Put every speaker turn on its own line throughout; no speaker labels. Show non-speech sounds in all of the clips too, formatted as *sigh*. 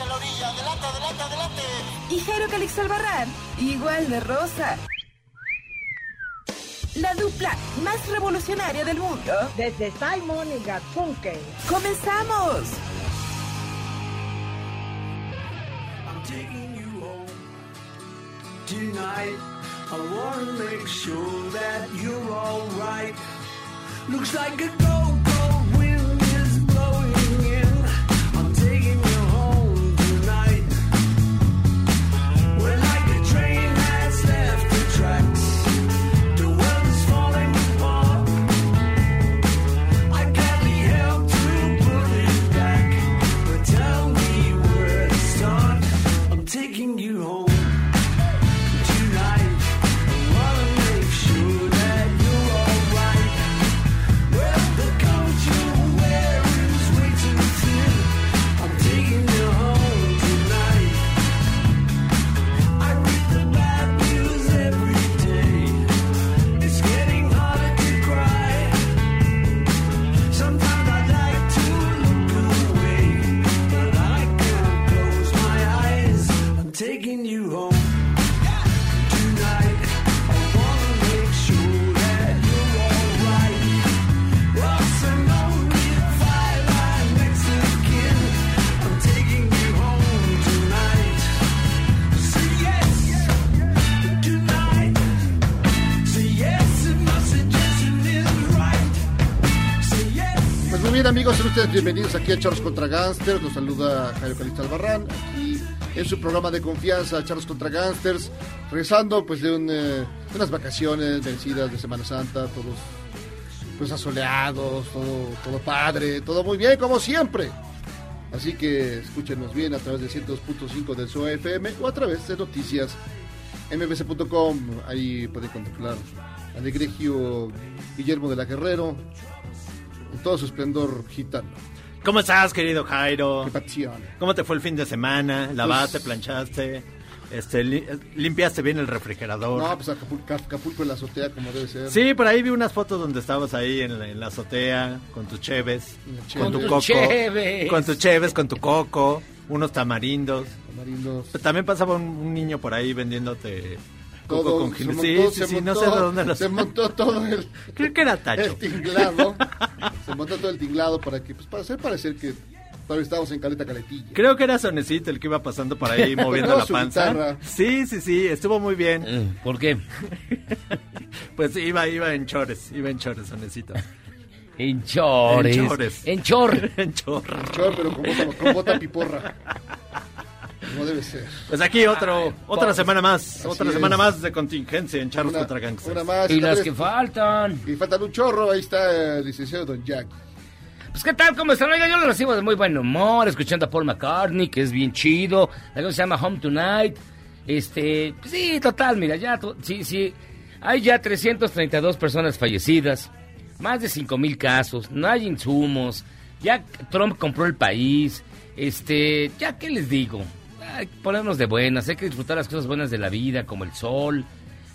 En la orilla, adelante, adelante, adelante.
Y Jairo Calixto Albarrán, igual de rosa. La dupla más revolucionaria del mundo.
Desde Simon y Garfunkel.
¡Comenzamos!
I'm taking you home tonight. I wanna make sure that you're alright. Looks like a cold,
amigos, sean ustedes bienvenidos aquí a Charlos contra Gangsters, los saluda Jairo Calixto Albarrán, aquí en su programa de confianza, Charlos contra Gangsters, regresando pues eh, de unas vacaciones vencidas de Semana Santa, todos pues asoleados, todo, todo padre, todo muy bien como siempre. Así que escúchenos bien a través de 102.5 del SOA FM o a través de noticias mbc.com, ahí pueden contemplar al egregio Guillermo de la Guerrero, en todo su esplendor gitano.
¿Cómo estás, querido Jairo?
¡Qué pasión!
¿Cómo te fue el fin de semana? ¿Lavaste, planchaste? Este, li- limpiaste bien el refrigerador.
No, pues Acapulco, Acapulco en la azotea como debe ser.
Sí, por ahí vi unas fotos donde estabas ahí en la, en la azotea con tus cheves, con tu coco,
cheves.
con tus cheves, con tu coco, unos tamarindos.
tamarindos.
También pasaba un, un niño por ahí vendiéndote
Todo,
con
se montó,
Sí, sí,
se
sí, no
montó-
sé de dónde lo
Se montó todo el,
Creo que era
el
Tacho.
tinglado. *laughs* se montó todo el tinglado para que, pues para hacer parecer que todavía estábamos en caleta caletilla.
Creo que era Sonecito el que iba pasando por ahí *laughs* moviendo la panza.
guitarra.
Sí, sí, sí, estuvo muy bien.
Eh, ¿Por qué? *laughs*
Pues iba, iba en chores, iba en chores, Sonecito.
En chores.
En chores.
En chor.
en chorro.
Chor, pero con bota, con bota piporra. Como debe ser.
Pues aquí otro, otra semana más, otra
es.
semana más de contingencia en Charlos
Una,
contra Gangsters.
una más.
Y las que faltan.
Y faltan un chorro, ahí está el licenciado Don Jack.
Pues, ¿qué tal? ¿Cómo están? Oiga, yo lo recibo de muy buen humor, escuchando a Paul McCartney, que es bien chido. La cosa se llama Home Tonight. Este, pues sí, total, mira, ya, to- sí, sí. Hay ya 332 personas fallecidas, más de 5 mil casos, no hay insumos, ya Trump compró el país. Este, ya, ¿qué les digo? Hay que ponernos de buenas, hay que disfrutar las cosas buenas de la vida, como el sol,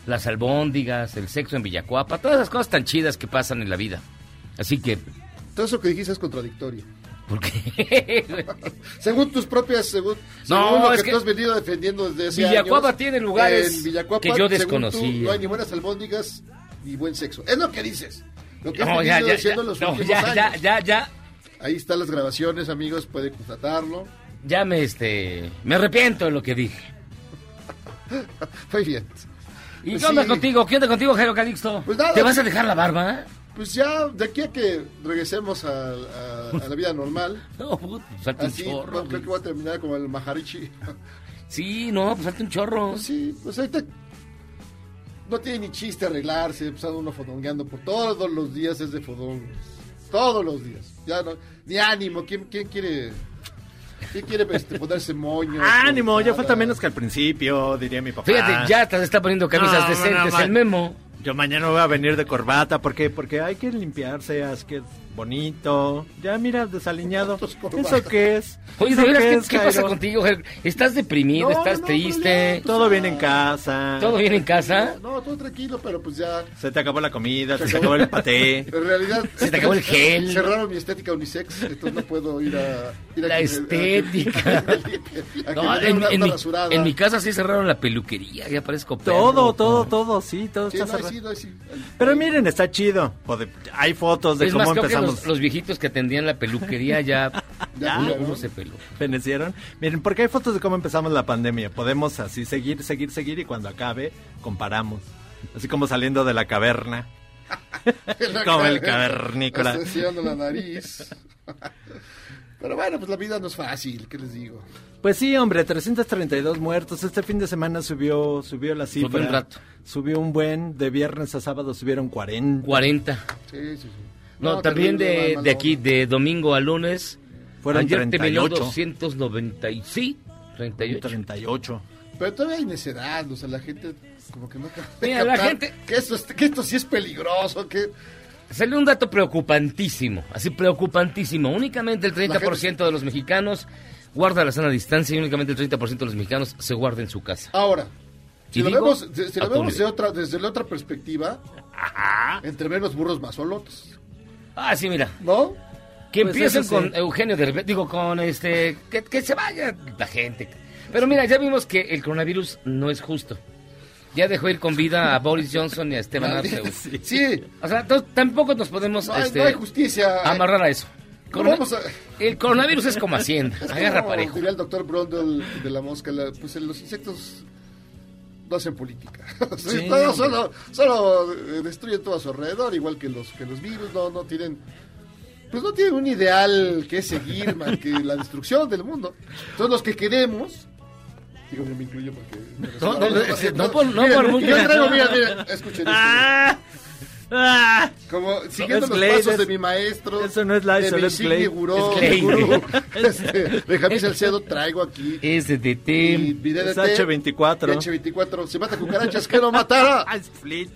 las albóndigas, el sexo en Villacuapa, todas esas cosas tan chidas que pasan en la vida. Así que,
Todo eso que dijiste es contradictorio.
¿por qué? *laughs*
Según tus propias, según,
No,
según lo
es
que,
que
tú has venido defendiendo desde hace
Villacuapa
años,
tiene lugares
en Villacuapa,
que yo desconocía.
no hay ni buenas albóndigas ni buen sexo. Es lo que dices. Lo que has
No,
venido
ya, ya, ya,
diciendo en los
no,
últimos
ya, ya,
años.
ya, ya,
Ahí están las grabaciones, amigos, puede constatarlo.
Ya me, este, me arrepiento de lo que dije. *laughs*
Muy bien.
¿Y
Pues
qué onda
sí.
contigo? ¿Qué onda contigo, Jairo Calixto?
Pues nada.
¿Te vas a dejar la barba?
Pues ya, de aquí a que regresemos a, a- a la vida normal, *laughs*
No, puto, falta un
así,
chorro.
no, creo que voy a terminar como el Maharishi.
Sí, no, pues falta un chorro.
Pues sí, pues ahorita no tiene ni chiste arreglarse, pues anda uno fodongueando por todos los días es de fodón. Todos los días. Ya no, ni ánimo, ¿quién, quién quiere quién quiere este, ponerse *laughs* moño?
Ánimo, ya falta menos que al principio, diría mi papá.
Fíjate, ya te está poniendo camisas
No,
decentes
no, no,
el memo.
Yo mañana voy a venir de corbata, ¿por qué? Porque hay que limpiarse, es que bonito. Ya mira, desaliñado. ¿Eso qué es?
Oye,
¿Eso
de veras, ¿qué,
es,
qué pasa contigo? ¿Estás deprimido?
No,
¿Estás
no,
triste?
Todo bien en casa.
¿Todo bien en casa?
No, todo tranquilo, pero pues ya.
Se te acabó la comida, se te *laughs* acabó el paté.
En realidad.
Se te acabó el gel.
Cerraron mi estética unisex, entonces no puedo ir a. Ir a
La
que
estética. *laughs*
a que me limpie, a que
No, en,
una-
en
una
mi,
rasurada.
en mi casa sí cerraron la peluquería, ya parezco perro.
Todo, todo, todo, sí, todo
Sí,
está cerrado.
sí, no, ahí sí.
Pero miren, está chido. Hay fotos de
Es
cómo
más, los, los viejitos que atendían la peluquería ya, *laughs*
Ya,
uno, se peló.
¿Fenecieron? Miren, porque hay fotos de cómo empezamos la pandemia. Podemos así seguir, seguir, seguir y cuando acabe, comparamos. Así como saliendo de la caverna. *laughs* como el cavernícola.
La nariz. *laughs* Pero bueno, pues la vida no es fácil, ¿qué les digo?
Pues sí, hombre, 332 muertos. Este fin de semana subió subió la cifra.
Subió un rato.
Subió un buen. De viernes a sábado subieron 40.
40.
Sí, sí, sí.
No, también de, de aquí, de domingo a lunes.
Fueron
Ayer terminó
38.
290 y sí, 38.
38.
Pero todavía hay necedad, o sea, la gente como que no
Mira, la gente-
Que esto, es- que esto sí es peligroso, que...
Salió un dato preocupantísimo, así preocupantísimo. Únicamente el 30% de los mexicanos guarda la sana distancia y únicamente el 30% de los mexicanos se guarda en su casa.
Ahora, si lo vemos, si, si lo vemos
atole.
de otra, desde la otra perspectiva, entre menos burros más solotes,
Ah, sí, mira.
¿no?
Que
Pues
empiecen
eso sí.
con Eugenio de digo, con este, que, que se vaya la gente. Pero mira, ya vimos que el coronavirus no es justo. Ya dejó ir con vida a Boris Johnson y a Esteban Arceus.
Sí, sí,
O sea, tampoco nos podemos este,
no hay justicia.
amarrar a eso.
No
Corona-
vamos a-
El coronavirus es como Hacienda, *laughs*
Es
agarra
como
parejo.
Diría el doctor Brondel de la mosca, la- pues los insectos no hacen política. Sí, no, solo, solo eh, destruyen todo a su alrededor, igual que los, que los virus, no, no tienen... Pues no tienen un ideal que seguir más que la destrucción del mundo. Entonces los que queremos... Digo, yo me incluyo porque... me
No, no, no, no por- no
Miren,
por
mira, mira, escuchen esto.
¡Ah! ¡Ah!
Como siguiendo
es
los
Glade,
pasos de mi maestro.
eso no es
de mi
es
insigne
Glade.
gurú,
Es Glade.
gurú, *laughs* este, *laughs* Benjamín Salcedo, traigo aquí
Es de DT.
de
Es
té,
H24.
H24. Se mata cucarachas que no matara. *laughs*
Fleet.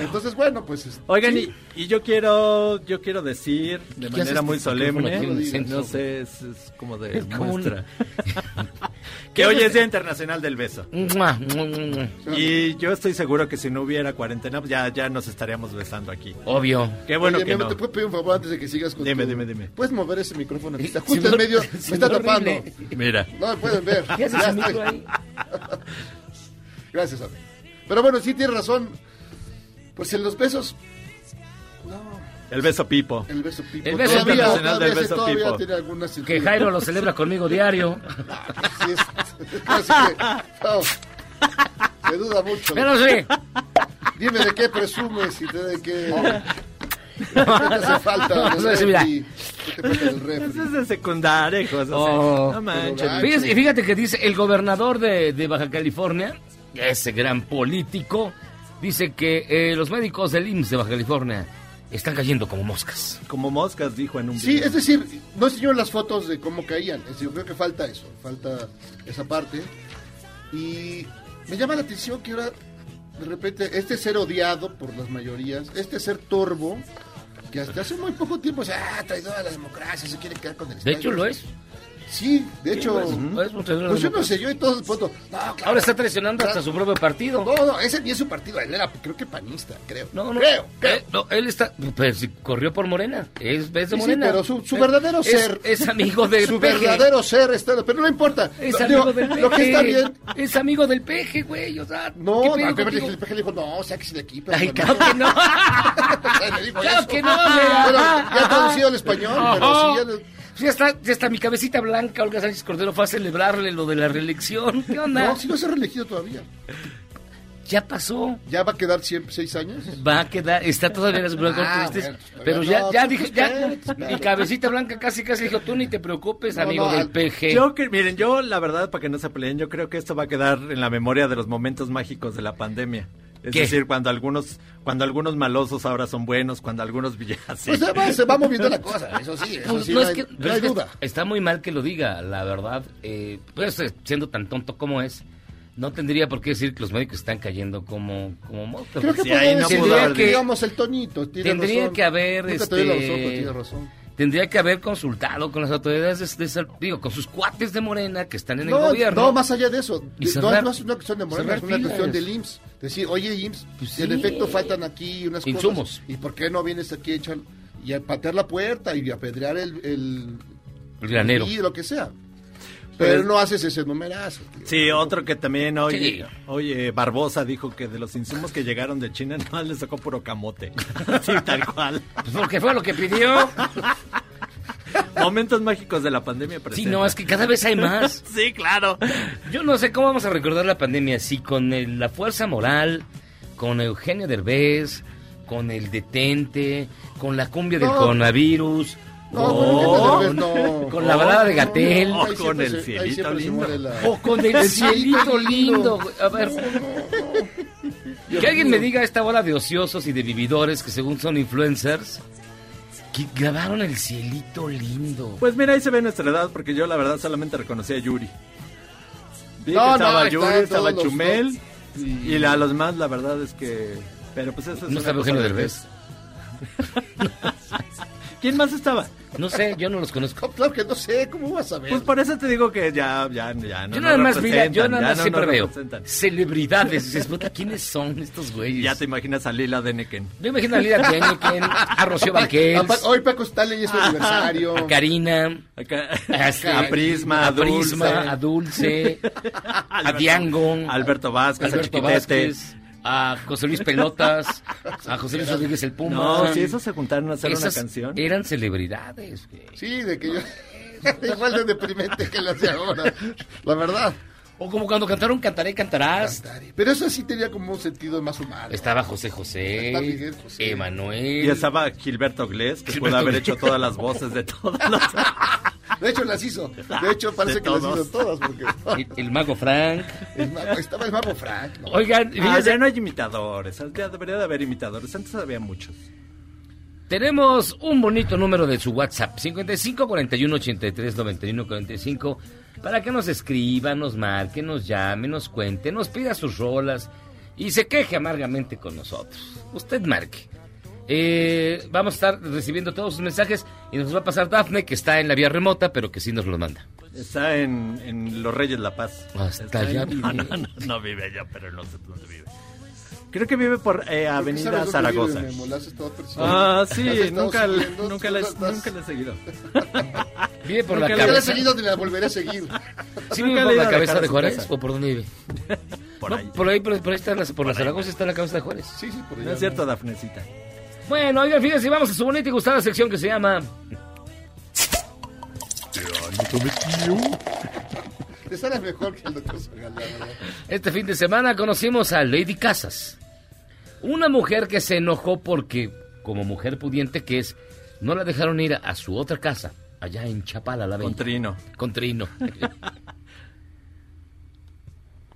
Entonces, bueno, pues. es-
Oigan,
sí.
y, y yo quiero yo quiero decir de
¿Qué
manera muy
micrófono
solemne, no sé, es, es como de
Es como un-
muestra, que hoy es Día Internacional del Beso. Y yo estoy seguro que si no hubiera cuarentena, pues ya, ya nos estaríamos besando aquí.
Obvio.
Qué bueno
Oye,
que no.
¿Te puedo pedir un favor antes de que sigas con
Dime,
tu-
dime, dime.
¿Puedes mover ese micrófono? Está *laughs* justo en
no-
medio.
sí,
Me está
no,
tapando.
horrible.
Mira,
No me pueden ver. *laughs*
¿Qué haces ahí? *laughs*
Gracias, amigo. Pero bueno, sí tienes razón. Pues en los besos. No,
el beso pipo.
el beso pipo.
El beso
todavía,
internacional
todavía,
del beso
todavía
pipo.
tiene algunas
Que Jairo lo celebra conmigo diario.
Sí, es- así que, no, se duda mucho.
Pero sí.
Dime de qué presumes y te de qué, qué te hace falta.
No.
Eso es de secundaria, hijos. o sea,
Oh.
no manches.
Pero,
Fíjate, fíjate que dice el gobernador de, de Baja California, ese gran político, dice que eh, los médicos del IMSS de Baja California están cayendo como moscas.
Como moscas, dijo en un
Sí,
video.
es decir, no enseñó las fotos de cómo caían. Es decir, yo creo que falta eso, falta esa parte. Y me llama la atención que ahora, de repente, este ser odiado por las mayorías, este ser torbo, que hasta hace muy poco tiempo se ha traidor a la democracia, se quiere quedar con el
De hecho, lo es.
Sí, de hecho.
Es un traidor de la
Pues yo no sé, yo y todo el punto. No, claro.
Ahora está traicionando hasta su propio partido.
No, no, ese ni es su partido, él era, creo que panista, creo.
No, no.
Creo, creo.
Eh, no, él está. Si corrió por Morena. Es, es de
Sí, sí,
Morena.
pero su, su
Eh,
verdadero
es-
ser.
Es amigo *laughs* del
Su
peje.
verdadero ser está. Pero no importa.
Es
Digo,
amigo del peje.
Lo que está bien.
Es amigo del peje, güey. O sea,
No,
¿qué
no,
pedo
el peje, le dijo, no, sáquese de aquí. pero
Ay,
no.
claro que no. *laughs* Claro que no, mira.
Bueno, ya traducido al español, pero
Ajá.
sí, ya no-
Ya está, ya está mi cabecita blanca, Olga Sánchez Cordero fue a celebrarle lo de la reelección. ¿Qué onda?
No, si no se ha reelegido todavía.
ya pasó.
¿Ya va a quedar siempre seis años?
Va a quedar, está todavía en las Broncos
Ah,
tristes,
bueno, pues,
pero
no,
ya, ya
espera,
ya, mi cabecita blanca casi casi dijo, tú ni te preocupes,
No,
amigo
no,
del PG.
Yo que, miren, yo la verdad, para que no se peleen, yo creo que esto va a quedar en la memoria de los momentos mágicos de la pandemia. Es
¿Qué?
decir, cuando algunos, cuando algunos malosos ahora son buenos, cuando algunos *laughs* villanos.
Pues se va, se va moviendo la cosa, eso sí, eso
Pues,
sí,
no,
no,
es
hay,
que,
no hay
es que
duda.
está muy mal que lo diga, la verdad. Eh, pues eh, siendo tan tonto como es, no tendría por qué decir que los médicos están cayendo como, como moscas.
Creo que
Sí, ahí no
decir,
pudo haber
dicho.
digamos, el tonito, tiene
Tendría
razón.
que haber,
Nunca te doy la
este,
tiene razón.
Tendría que haber consultado con las autoridades, de, de digo, con sus cuates de Morena que están en el
No,
gobierno.
no, más allá de eso.
Y cerrar-
no, no es una cuestión de Morena, es una cuestión del IMSS. Decir, oye, IMSS,
Pues
en efecto faltan aquí unas
Insumos.
cosas. ¿Y por qué no vienes aquí a echar y a patear la puerta y a apedrear el, el,
El granero.
y lo que sea? Pero
Pues-
no haces ese numerazo. tío.
Sí, otro que también, oye,
Sí.
oye, Barbosa dijo que de los insumos que llegaron de China *laughs* no les sacó puro camote. *laughs* Sí, tal cual.
Pues porque fue lo que pidió. *laughs*
Momentos mágicos de la pandemia
Sí,
presenta.
no, es que cada vez hay más.
Sí, claro.
Yo no sé cómo vamos a recordar la pandemia, si con el- la fuerza moral, con Eugenio Derbez, con el detente, con la cumbia del
No.
coronavirus,
No,
o,
con no.
con la balada de Gatel,
No, con el
ahí
cielito lindo.
la-
o con el cielito lindo. A ver, que alguien me diga a esta bola de ociosos y de vividores que según son influencers, que grabaron el cielito lindo.
Pues mira, ahí se ve nuestra edad, porque yo la verdad solamente reconocí a Yuri. Vi
No,
que
no,
estaba Yuri, estaba Chumel,
y-
y a los más la verdad es que... Pero pues eso es
No
cosa
Eugenio
de-
Derbez. *laughs*
¿Quién más estaba?
No sé, yo no los conozco.
No, *laughs* claro que no sé, ¿cómo vas a ver?
Pues por eso te digo que ya, ya, ya no
Yo nada más vi, la- yo nada más siempre veo celebridades. Dices, *laughs* puta, ¿quiénes son estos güeyes?
Ya te imaginas a Lila Deneken.
Yo imagino a Lida Deniken, a Rocío
Apa- Hoy Paco Stanley es su aniversario.
a Karina, a, este,
a Prisma, a
a Prisma,
Dulce,
a Dulce, *laughs* a
Alberto-
Diango,
Alberto Vázquez, a
Alberto
Chiquitete.
Vázquez, a José Luis Pelotas, a José Luis Rodríguez el Puma.
No, si esos se juntaron a hacer una
Esas
canción.
Eran celebridades. güey.
Sí, de que yo... *laughs* Igual de deprimente que las de ahora. La verdad.
O como cuando cantaron Cantaré, Cantarás.
Pero eso sí tenía como un sentido más humano.
Estaba José José,
Está Miguel José.
Emanuel.
Y estaba Gilberto Glés, que
Gilberto
pudo haber
Glés.
hecho todas las voces de todos los... *laughs*
De hecho, las hizo. De hecho, parece
De
que las hizo todas. Porque
El, el mago Frank.
el mago- estaba el mago Frank. ¿no?
Oigan,
Ah, ya no hay imitadores, ya debería de haber imitadores, antes había muchos.
tenemos un bonito número de su WhatsApp, 55 41 83 91 45, para que nos escriba, nos marque, nos llame, nos cuente, nos pida sus rolas y se queje amargamente con nosotros. Usted marque. Eh, vamos a estar recibiendo todos sus mensajes y nos va a pasar Dafne, que está en la vía remota, pero que sí nos lo manda.
Está en, en Los Reyes La Paz.
Hasta
Está
allá
en-
vive. *laughs*
No, no, no, no vive allá, pero no sé dónde vive. Creo que vive por eh,
¿Por qué
Avenida Zaragoza. Ah,
¿La has
sí, nunca, nunca,
¿Tú
le,
la estás-
nunca le he seguido. *laughs*
¿Vive por
Nunca
la
la he
cabeza?
seguido ni la volveré a seguir.
¿Sí *laughs* vive por la cabeza de Juárez? ¿O por dónde vive? *laughs*
Por
No,
ahí.
por ahí, por, por ahí está la- por la Zaragoza está la cabeza de Juárez.
Sí, sí, por
No
allá.
es cierto, Dafnecita.
Bueno, oigan, fíjense, vamos a su bonita y gustada sección que se llama...
Te sale mejor que el doctor Zagalá, ¿verdad?
Este fin de semana conocimos a Lady Casas. Una mujer que se enojó porque, como mujer pudiente que es, no la dejaron ir a su otra casa, allá en Chapala, la
Con
Bella.
Trino.
Con Trino. *laughs*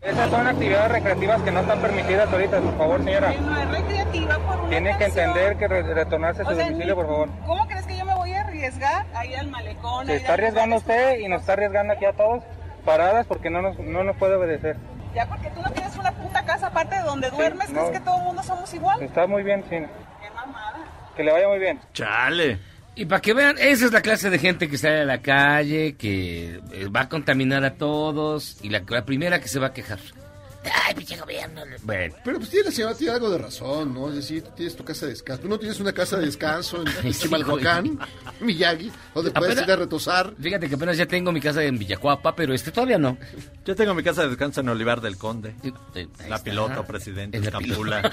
Esas son actividades recreativas que no están permitidas ahorita, por favor, señora.
No es recreativa por una
Tiene que entender que re- retornarse a su
O sea,
domicilio, por favor.
¿Cómo crees que yo me voy a arriesgar a ir al malecón?
Se está arriesgando usted y nos está arriesgando aquí a todos paradas porque no nos, no nos puede obedecer.
Ya porque tú no tienes aparte de donde duermes,
no.
¿crees que todo el mundo somos igual?
Está muy bien, sí.
Qué mamada.
Que le vaya muy bien.
Chale.
Y para que vean, esa es la clase de gente que sale a la calle, que eh, va a contaminar a todos, y la, la primera que se va a quejar. Ay, pinche gobierno. Bueno,
Pero pues tiene la señora tiene algo de razón, ¿no? Es decir, tú tienes tu casa de descanso. Tú no tienes una casa de descanso en *laughs*
Sí,
Chimalhuacán, Miyagi, donde puedes
Apenas-
ir a retosar.
fíjate que apenas ya tengo mi casa en Villacuapa, pero este todavía no.
Yo tengo mi casa de descanso en Olivar del Conde.
Eh,
La
está.
piloto, presidente,
En la
Capula.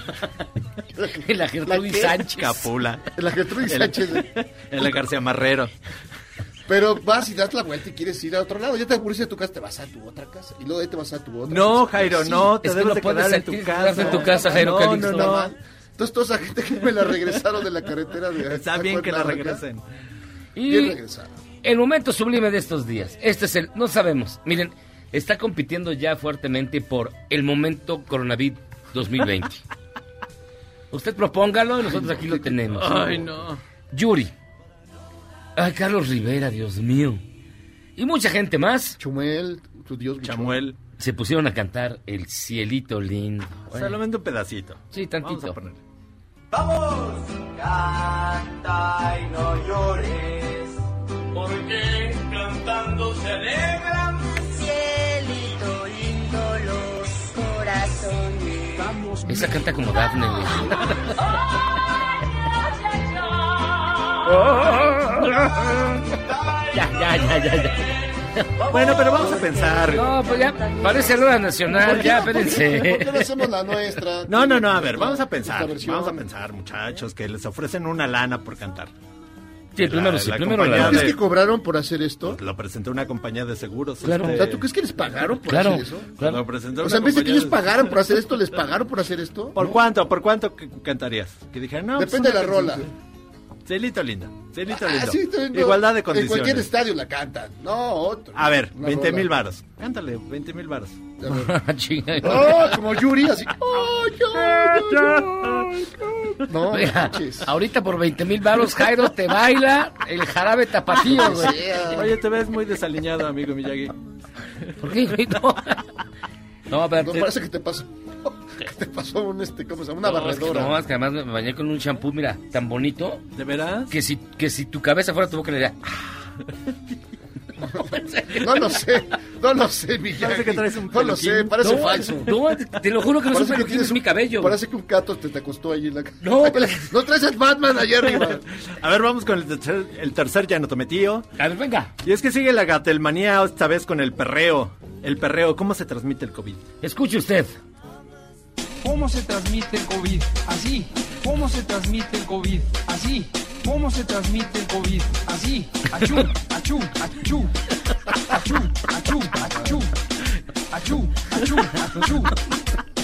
En *laughs* la Gertrudis. Sánchez.
Capula.
La Gertrudis
El-
Sánchez.
En la García Marrero.
Pero vas y das la vuelta y quieres ir a otro lado. Ya te aburriste de tu casa, te vas a tu otra casa. Y luego de ahí te vas a tu otra
No,
casa.
Jairo,
Sí.
no, te
es que
debes
no
de
puedes
quedar en tu casa.
en tu casa, Jairo
no,
Calixto.
no, no.
Entonces toda esa gente que me la regresaron de la carretera de
Está bien que la regresen.
Y
Bien regresada.
el momento sublime de estos días. Este es el, no sabemos. Miren, está compitiendo ya fuertemente por el momento coronavirus 2020. *laughs* Usted propóngalo y nosotros aquí lo tenemos.
Ay, no.
Yuri. Ay, Carlos Rivera, Dios mío. Y mucha gente más
Chumuel, tu Dios,
Chamuel.
se pusieron a cantar El cielito lindo. Bueno,
Solamente un pedacito.
sí,
Vamos
tantito.
a poner.
Vamos, canta y no llores, porque cantando se alegran.
Cielito lindo los corazones. Vamos.
Esa canta como Daphne. *laughs* Ya, ya, ya, ya, ya.
Bueno, pero vamos a pensar.
No, pues ya parece hora nacional, ya,
¿Por qué
espérense.
no hacemos la nuestra?
No, no, no, a ver, vamos a pensar. Vamos a pensar, muchachos, que les ofrecen una lana por cantar.
Sí, primero
La-
sí,
la
primero la...
¿Crees
de-
que cobraron por hacer esto?
Lo presentó una compañía de seguros.
Claro.
este,
O sea, ¿tú crees que les pagaron por
Claro,
hacer eso?
claro.
Lo presentó
O sea, en vez de que ellos pagaran por hacer esto, ¿les pagaron por hacer esto?
¿Por cuánto? ¿Por cuánto cantarías? Que dijeran, no.
Depende de
pues
la
una
rola.
canción. Celito lindo. Celito
Ah,
lindo.
sí.
Igualdad de
En cualquier
condiciones.
estadio la cantan. No, otro.
A ver,
Una
20 mil varos. Cántale, 20 mil varos.
Oh, como Yuri, así. *laughs* Oh, yo, yo, yo. No,
Oiga, ahorita por 20 mil baros, Jairo te baila el jarabe tapatío, güey.
Sea.
Oye, te ves muy desaliñado, amigo Miyagi.
¿Por qué, *laughs* güey? No, no, pero
No,
te-
parece que te pasó. Que *laughs* te pasó un, este, ¿cómo se llama? Una
no, es que
barredora.
no, es que además me bañé con un champú, mira, tan bonito,
¿De veras?
que si, que si tu cabeza fuera tu boca le diría, *laughs*
No lo sé, no lo sé, Miyagi.
Parece que traes un
No lo sé,
peluquín.
parece
no,
falso.
no, te lo juro que no
Parece
sé
que
por
tienes
es mi cabello.
Parece que un gato te, te acostó ahí en la.
No,
no traes el Batman allá arriba. *laughs*
A ver, vamos con el tercer, el tercer llanotometío.
A ver, venga,
Y es que sigue la gatelmanía esta vez con el perreo. El perreo, ¿cómo se transmite el COVID?
escuche usted.
¿Cómo se transmite el COVID? Así. ¿Cómo se transmite el COVID? Así. ¿Cómo se transmite el COVID? Así. Achú, achú, achú. Achú, achú, achú. Achú, achú, achú.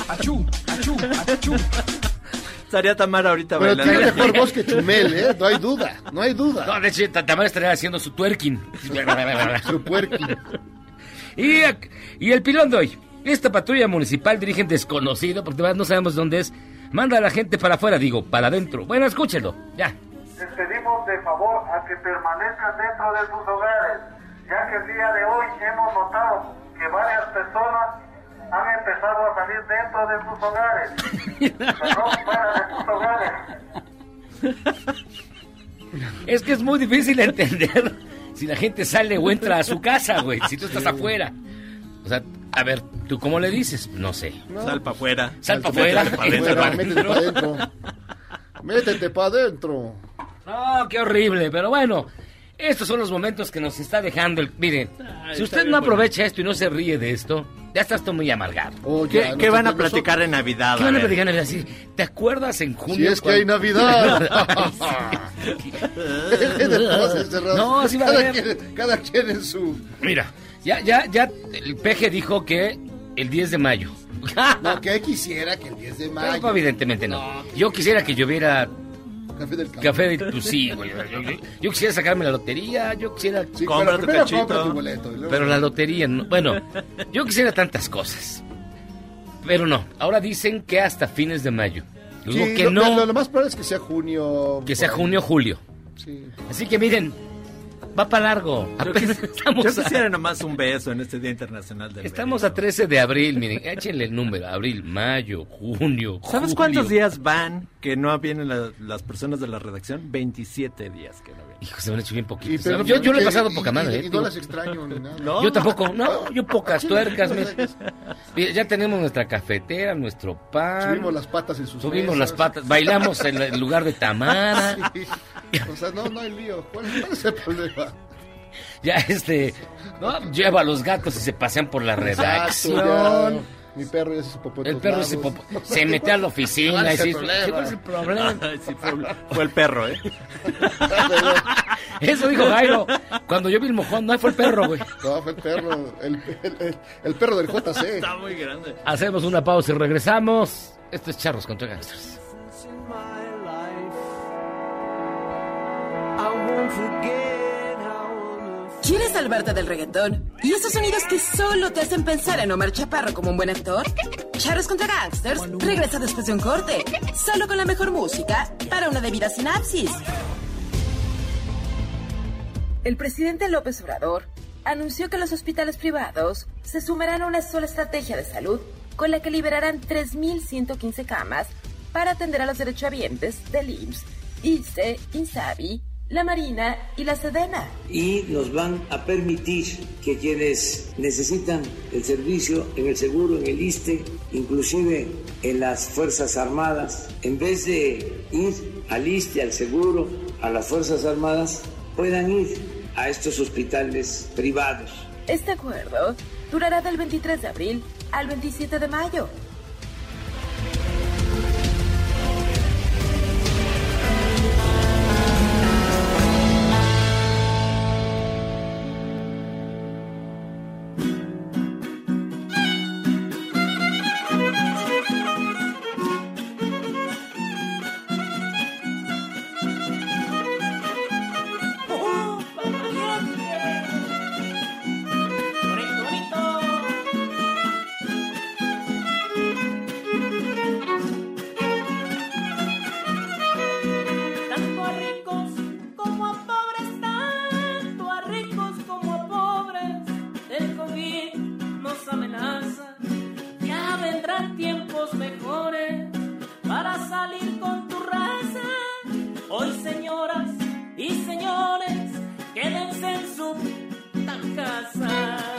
Achú, achú, achú.
Estaría Tamara ahorita
Pero
bailando.
tiene mejor voz que Chumel, ¿eh? No hay duda, no hay duda.
No, de hecho, Tamara estaría haciendo su twerking.
Su puerqui.
y, y el pilón de hoy. Esta patrulla municipal dirige un desconocido, porque no sabemos dónde es. Manda a la gente para afuera, digo, para adentro. Bueno, escúchenlo, ya.
Les pedimos de favor a que permanezcan dentro de sus hogares, ya que el día de hoy hemos notado que varias personas han empezado a salir dentro de sus hogares. Perdón, fuera de sus hogares.
Es que es muy difícil entender si la gente sale o entra a su casa, güey, si tú estás afuera. O sea, a ver, ¿tú cómo le dices? No sé.
Sal para afuera.
Sal para afuera,
métete para adentro. Métete para adentro.
No, qué horrible, pero bueno. Estos son los momentos que nos está dejando el... Miren,
Ay,
si usted no aprovecha esto y no se ríe de esto, ya estás tú muy amargado.
Oh,
¿Qué,
ya,
qué
no
van a platicar en Navidad?
¿Qué van a platicar en así? ¿Te acuerdas en junio?
Si es que hay Navidad. *laughs* *laughs*
No, así va a
cada,
haber.
quien, cada quien en su...
Mira, ya, ya, ya, el peje dijo que el 10 de mayo.
No, que quisiera que el 10 de
Pero,
mayo...
evidentemente no. Yo quisiera que lloviera
Café del campo.
café de pues sí, güey. Yo, yo- yo quisiera sacarme la lotería, yo quisiera...
Sí,
Compra
pero
tu cachito.
compra tu boleto. luego-
Pero la lotería, no. bueno, yo quisiera tantas cosas. Pero no, ahora dicen que hasta fines de mayo. Digo
Sí,
que
lo,
no,
Lo, lo más probable es que sea junio.
que sea junio o julio.
Sí.
Así que miren, va para largo.
Yo,
Apenas
quis- *laughs*
estamos,
yo
a,
quisiera nomás un beso en este Día Internacional del
estamos
Beso.
a 13 de abril, miren, échenle el número, abril, mayo, junio,
¿Sabes
julio.
cuántos días van que no vienen la- las personas de la redacción? 27 días que no vienen.
Hijo, se me han hecho bien
Y
poquitos.
pero-
yo, yo le he pasado
y-
poca
y-
madre.
Y,
eh,
no las extraño ni nada.
No. *laughs*
Yo tampoco, no, yo pocas tuercas. Mira, ya tenemos nuestra cafetera, nuestro pan.
Subimos las patas en sus
Subimos
mesas.
las patas, bailamos en el lugar de Tamara. *laughs*
Sí. O sea, no, no hay lío. ¿Cuál, cuál es el problema?
Ya este, ¿no? Lleva a los gatos y se pasean por la
Exacto,
redacción.
Mi perro ya se popó
El perro se, popó- se metió a la oficina
¿Cuál
y
es el problema?
¿Cuál es el problema? *laughs*
Sí, fue, fue el perro, ¿eh? *laughs*
Eso dijo Jairo. Cuando yo vi el mojón, no fue el perro, güey.
No, fue el perro, el, el- el- el perro del JC.
Está muy grande.
Hacemos una pausa y regresamos. Esto es Charros contra Gangsters.
¿Quieres salvarte del reggaetón? ¿Y esos sonidos que solo te hacen pensar en Omar Chaparro como un buen actor? Charros contra Gangsters regresa después de un corte, solo con la mejor música para una debida sinapsis. El presidente López Obrador anunció que los hospitales privados se sumarán a una sola estrategia de salud con la que liberarán 3.115 camas para atender a los derechohabientes del IMSS, ICE, INSABI, la Marina y la Sedena.
y nos van a permitir que quienes necesitan el servicio en el seguro, en el ISTE, inclusive en las Fuerzas Armadas, en vez de ir al ISTE, al seguro, a las Fuerzas Armadas, puedan ir a estos hospitales privados.
Este acuerdo durará del 23 de abril al 27 de mayo.
Y señores, quédense en su casa.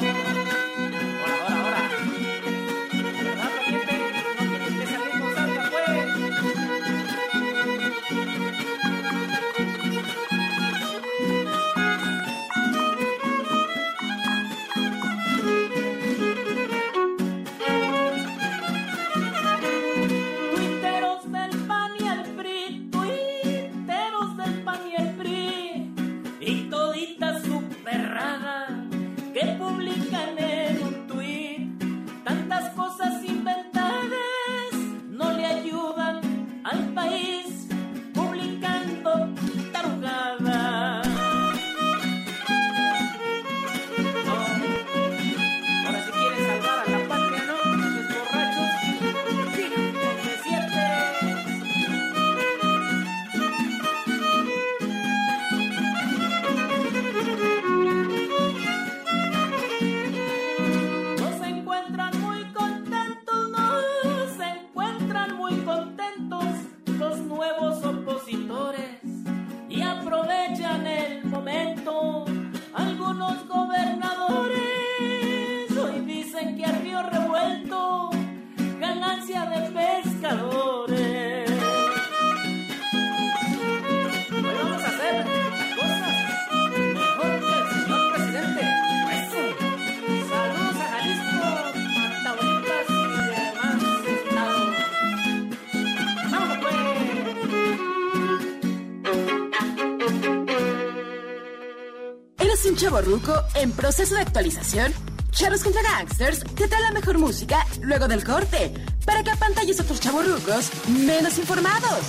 ¿Eres un chavo ruco en proceso de actualización? Charros contra Gangsters te trae la mejor música luego del corte para que apantalles a otros chavos rucos menos informados.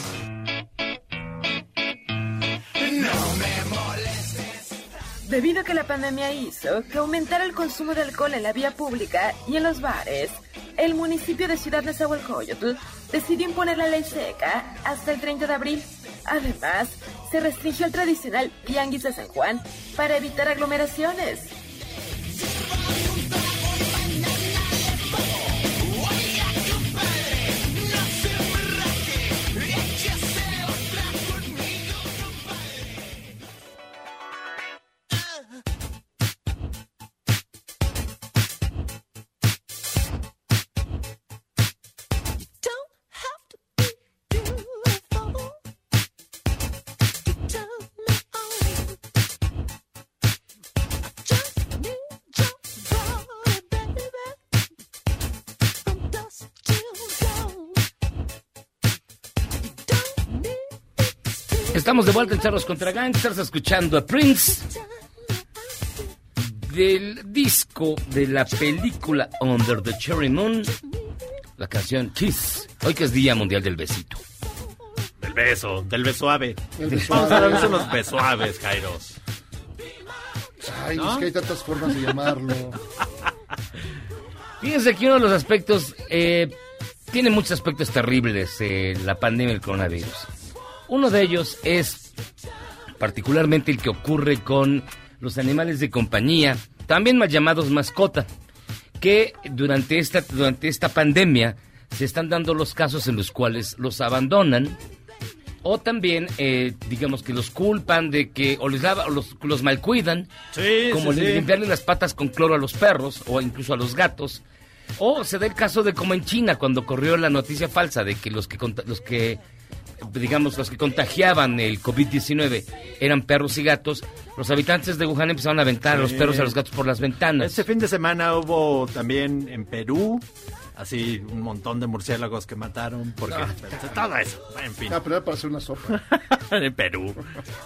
Debido a que la pandemia hizo que aumentara el consumo de alcohol en la vía pública y en los bares, el municipio de Ciudad Nezahualcóyotl decidió imponer la ley seca hasta el 30 de abril. Además, se restringió el tradicional tianguis de San Juan para evitar aglomeraciones.
Estamos de vuelta en Charlos contra Gangsters escuchando a Prince del disco de la película Under the Cherry Moon, la canción Kiss. Hoy que es Día Mundial del Besito.
Del beso, del beso ave.
Beso
Vamos a darles unos besuaves, Kairos.
Ay,
¿No?
es que hay tantas formas de llamarlo. *laughs*
Fíjense que uno de los aspectos, eh, tiene muchos aspectos terribles eh, la pandemia del coronavirus. Uno de ellos es particularmente el que ocurre con los animales de compañía, también mal llamados mascota, que durante esta, durante esta pandemia se están dando los casos en los cuales los abandonan o también, eh, digamos que los culpan de que o les lava, o los, los malcuidan,
Sí,
como
sí,
li-
sí.
limpiarle las patas con cloro a los perros o incluso a los gatos. O se da el caso de como en China cuando corrió la noticia falsa de que los que los que digamos los que contagiaban el COVID-19 eran perros y gatos, los habitantes de Wuhan empezaron a aventar a los perros y a los gatos por las ventanas.
Este fin de semana hubo también en Perú, así un montón de murciélagos que mataron, porque
Ah.
todo eso, en fin.
Ah, pero era para hacer una sopa. *laughs*
en Perú.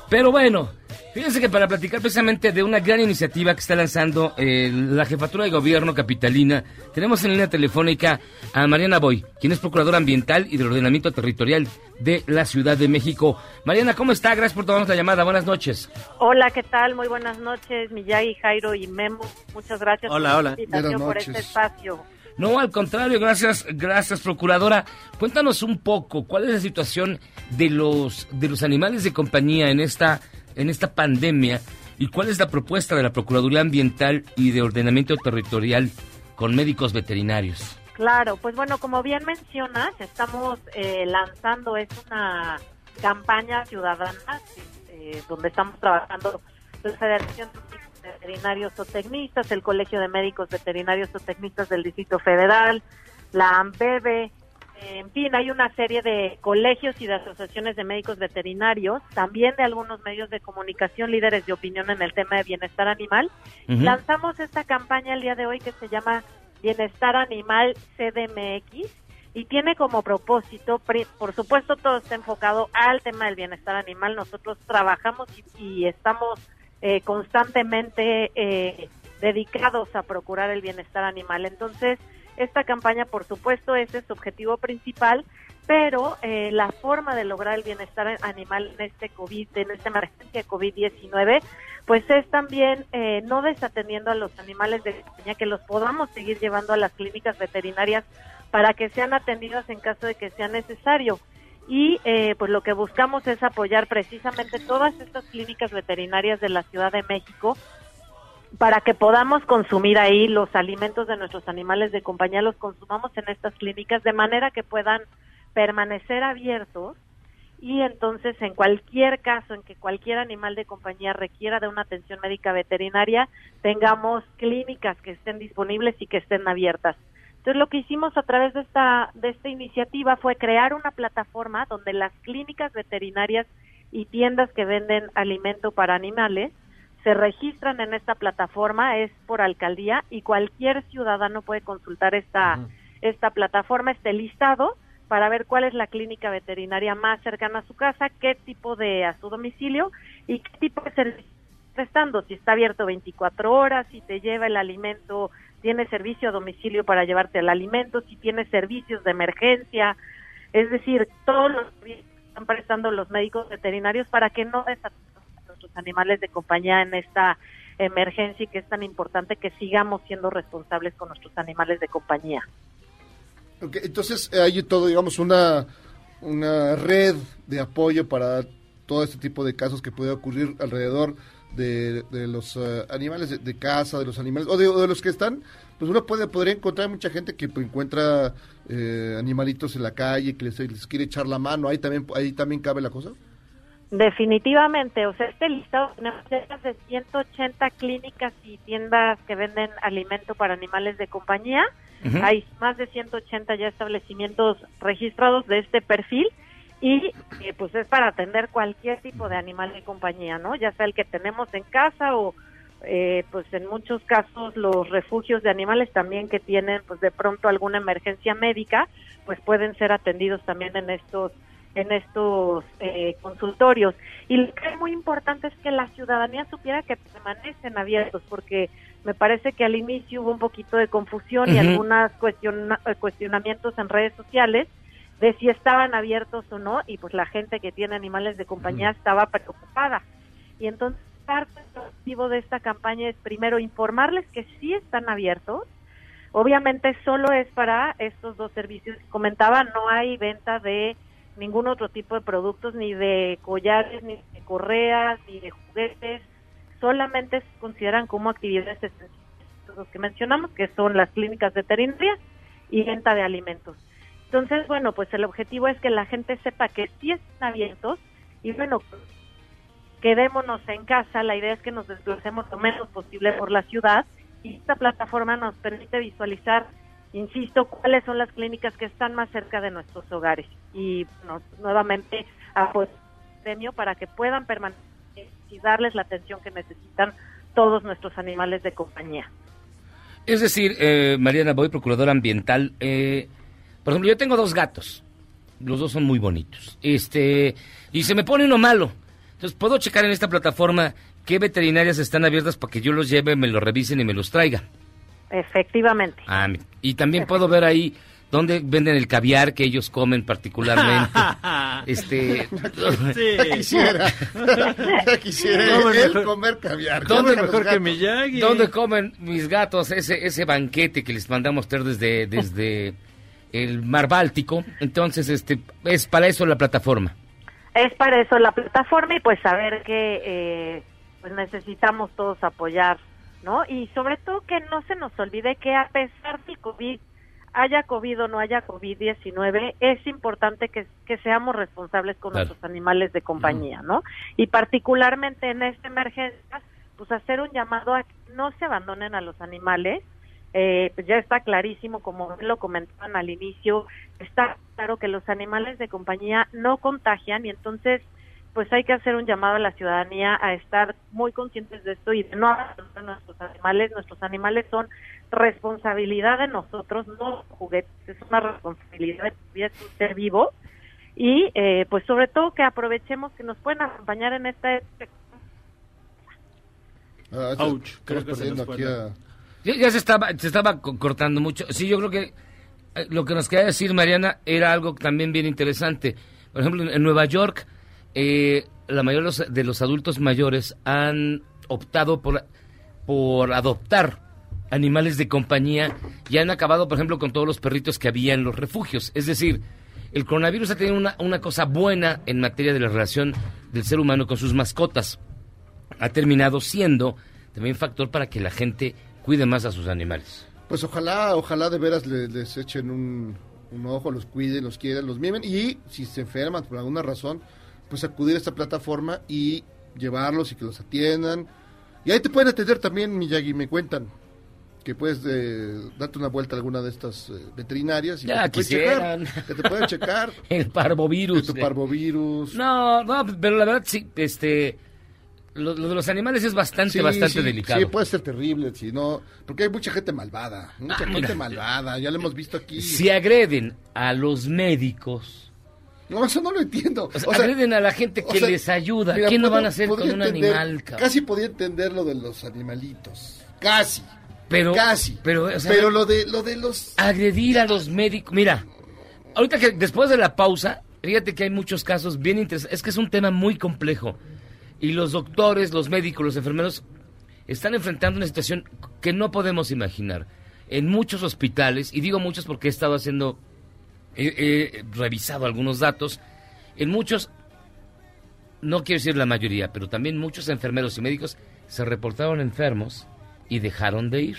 Pero bueno, fíjense que para platicar precisamente de una gran iniciativa que está lanzando eh, la jefatura de gobierno capitalina, tenemos en línea telefónica a Mariana Boy, quien es procuradora ambiental y del ordenamiento territorial de la Ciudad de México. Mariana, ¿cómo está? Gracias por tomarnos la llamada. Buenas noches.
Hola, ¿qué tal? Muy buenas noches, Miyagi, Jairo y Memo. Muchas gracias
Hola,
por
hola.
la invitación, por este espacio.
No, al contrario, gracias, gracias, procuradora. Cuéntanos un poco, ¿cuál es la situación de los de los animales de compañía en esta en esta pandemia y cuál es la propuesta de la Procuraduría Ambiental y de Ordenamiento Territorial con médicos veterinarios?
Claro, pues bueno, como bien mencionas, estamos eh, lanzando, es una campaña ciudadana eh, donde estamos trabajando la Federación Veterinarios o Tecnistas, el Colegio de Médicos Veterinarios o Tecnistas del Distrito Federal, la AMBEBE, en fin, hay una serie de colegios y de asociaciones de médicos veterinarios, también de algunos medios de comunicación, líderes de opinión en el tema de bienestar animal. Lanzamos esta campaña el día de hoy que se llama Bienestar Animal CDMX y tiene como propósito, por supuesto todo está enfocado al tema del bienestar animal. Nosotros trabajamos y, y estamos eh, constantemente eh, dedicados a procurar el bienestar animal. Entonces, esta campaña, por supuesto, ese es su objetivo principal, pero eh, la forma de lograr el bienestar animal en este COVID, en esta emergencia COVID-19, pues es también eh, no desatendiendo a los animales de que los podamos seguir llevando a las clínicas veterinarias para que sean atendidos en caso de que sea necesario. Y eh, pues lo que buscamos es apoyar precisamente todas estas clínicas veterinarias de la Ciudad de México para que podamos consumir ahí los alimentos de nuestros animales de compañía, los consumamos en estas clínicas de manera que puedan permanecer abiertos y entonces en cualquier caso en que cualquier animal de compañía requiera de una atención médica veterinaria, tengamos clínicas que estén disponibles y que estén abiertas. Entonces lo que hicimos a través de esta de esta iniciativa fue crear una plataforma donde las clínicas veterinarias y tiendas que venden alimento para animales se registran en esta plataforma, es por alcaldía y cualquier ciudadano puede consultar esta, esta plataforma, este listado, para ver cuál es la clínica veterinaria más cercana a su casa, qué tipo de a su domicilio y qué tipo de servicio está prestando, si está abierto 24 horas, si te lleva el alimento, tiene servicio a domicilio para llevarte el alimento, si tiene servicios de emergencia, es decir, todos los servicios que están prestando los médicos veterinarios para que no desatendamos a nuestros animales de compañía en esta emergencia y que es tan importante que sigamos siendo responsables con nuestros animales de compañía.
Entonces eh, hay todo, digamos, una, una red de apoyo para todo este tipo de casos que puede ocurrir alrededor de, de los eh, animales de, de casa, de los animales, o de, o de los que están, pues uno puede podría encontrar mucha gente que pues, encuentra eh, animalitos en la calle, que les, les quiere echar la mano, ahí también, ahí también cabe la cosa.
Definitivamente, o sea, este listado tenemos cerca de 180 clínicas y tiendas que venden alimento para animales de compañía. Hay más de 180 ya establecimientos registrados de este perfil y eh, pues es para atender cualquier tipo de animal de compañía, ¿no? Ya sea el que tenemos en casa o eh, pues en muchos casos los refugios de animales también que tienen pues de pronto alguna emergencia médica, pues pueden ser atendidos también en estos en estos eh, consultorios. Y lo que es muy importante es que la ciudadanía supiera que permanecen abiertos, porque me parece que al inicio hubo un poquito de confusión y algunos cuestionamientos en redes sociales de si estaban abiertos o no, y pues la gente que tiene animales de compañía estaba preocupada. Y entonces parte del objetivo de esta campaña es primero informarles que sí están abiertos, Obviamente solo es para estos dos servicios que comentaba, no hay venta de ningún otro tipo de productos, ni de collares, ni de correas, ni de juguetes, solamente se consideran como actividades esenciales. Los que mencionamos, que son las clínicas veterinarias y venta de alimentos. Entonces, bueno, pues el objetivo es que la gente sepa que sí están abiertos y bueno, quedémonos en casa, la idea es que nos desplacemos lo menos posible por la ciudad y esta plataforma nos permite visualizar, insisto, cuáles son las clínicas que están más cerca de nuestros hogares y bueno, nuevamente apoyo premio para que puedan permanecer y darles la atención que necesitan todos nuestros animales de compañía.
Es decir, eh, Mariana Boy, procuradora ambiental, eh, por ejemplo, yo tengo dos gatos. Los dos son muy bonitos. Este, y se me pone uno malo. Entonces, ¿puedo checar en esta plataforma qué veterinarias están abiertas para que yo los lleve, me los revisen y me los traiga?
Efectivamente.
Ah, mi- y también puedo ver ahí dónde venden el caviar que ellos comen particularmente. *laughs* este,
Ya quisiera. Ya quisiera
No,
él
mejor-
comer caviar.
¿Dónde,
Comen los gatos.
¿Dónde comen mis gatos ese, ese banquete que les mandamos traer desde, desde el mar Báltico? Entonces, este, es para eso la plataforma.
Es para eso la plataforma y pues saber que eh, pues necesitamos todos apoyar, ¿no? Y sobre todo que no se nos olvide que a pesar del COVID, haya COVID o no haya COVID-19, es importante que, que seamos responsables con
Claro.
nuestros animales de compañía, ¿no? Y particularmente en esta emergencia, pues hacer un llamado a que no se abandonen a los animales, eh, pues ya está clarísimo, como lo comentaban al inicio, está claro que los animales de compañía no contagian y entonces pues hay que hacer un llamado a la ciudadanía a estar muy conscientes de esto y de no abandonar a nuestros animales. Nuestros animales son responsabilidad de nosotros, no juguetes, es una responsabilidad de vida, es un ser vivo y eh, pues sobre todo que aprovechemos que nos pueden acompañar en esta época
Ah,
Ouch, creo que se nos
aquí a-
Ya, ya se estaba, se estaba co- cortando mucho. Sí, yo creo que eh, lo que nos quería decir Mariana era algo también bien interesante. Por ejemplo, en, Nueva York, eh, la mayoría de los adultos mayores han optado por, por adoptar animales de compañía y han acabado, por ejemplo, con todos los perritos que había en los refugios. Es decir, el coronavirus ha tenido una, una cosa buena en materia de la relación del ser humano con sus mascotas. Ha terminado siendo también factor para que la gente cuide más a sus animales.
Pues ojalá, ojalá de veras le- les, echen un, un ojo, los cuiden, los quieran, los mimen y si se enferman por alguna razón, pues acudir a esta plataforma y llevarlos y que los atiendan. Y ahí te pueden atender también, Miyagi, me cuentan que puedes eh, darte una vuelta a alguna de estas eh, veterinarias y
Ya
que, te
quisieran.
checar, que te pueden checar. *laughs*
El parvovirus.
Tu parvovirus.
No, no, pero la verdad sí, este, lo, lo de los animales es bastante,
Sí,
bastante
sí,
delicado.
Sí, puede ser terrible, si no, porque hay mucha gente malvada, mucha
Ah,
gente malvada, ya lo hemos visto aquí.
Si agreden a los médicos,
No, eso no lo entiendo.
o sea, agreden a la gente que
o sea,
les ayuda,
mira,
¿qué no van a hacer con un animal, cabrón?
Casi podía entender lo de los animalitos. Casi.
Pero,
Casi.
pero, o sea,
Pero lo de, lo de los...
agredir a los médicos. Mira, ahorita que después de la pausa, fíjate que hay muchos casos bien interesantes. Es que es un tema muy complejo. Y los doctores, los médicos, los enfermeros están enfrentando una situación que no podemos imaginar. En muchos hospitales, y digo muchos porque he estado haciendo, he, revisado algunos datos, en muchos, no quiero decir la mayoría, pero también muchos enfermeros y médicos se reportaron enfermos y dejaron de ir.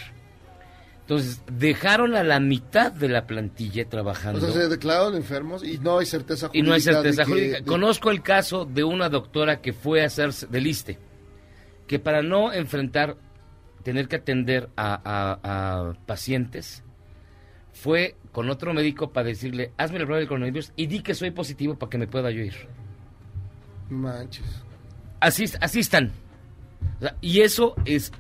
Entonces, dejaron a la mitad de la plantilla
O
trabajando.
sea, se declararon enfermos y no hay certeza
y
jurídica.
no hay certeza
que-
jurídica.
de-
Conozco el caso de una doctora que fue a hacerse del ISTE, que para no enfrentar, tener que atender a, a- a pacientes, fue con otro médico para decirle, hazme la prueba del coronavirus y di que soy positivo para que me pueda yo ir.
Manches.
Así, así están. O sea, y eso es...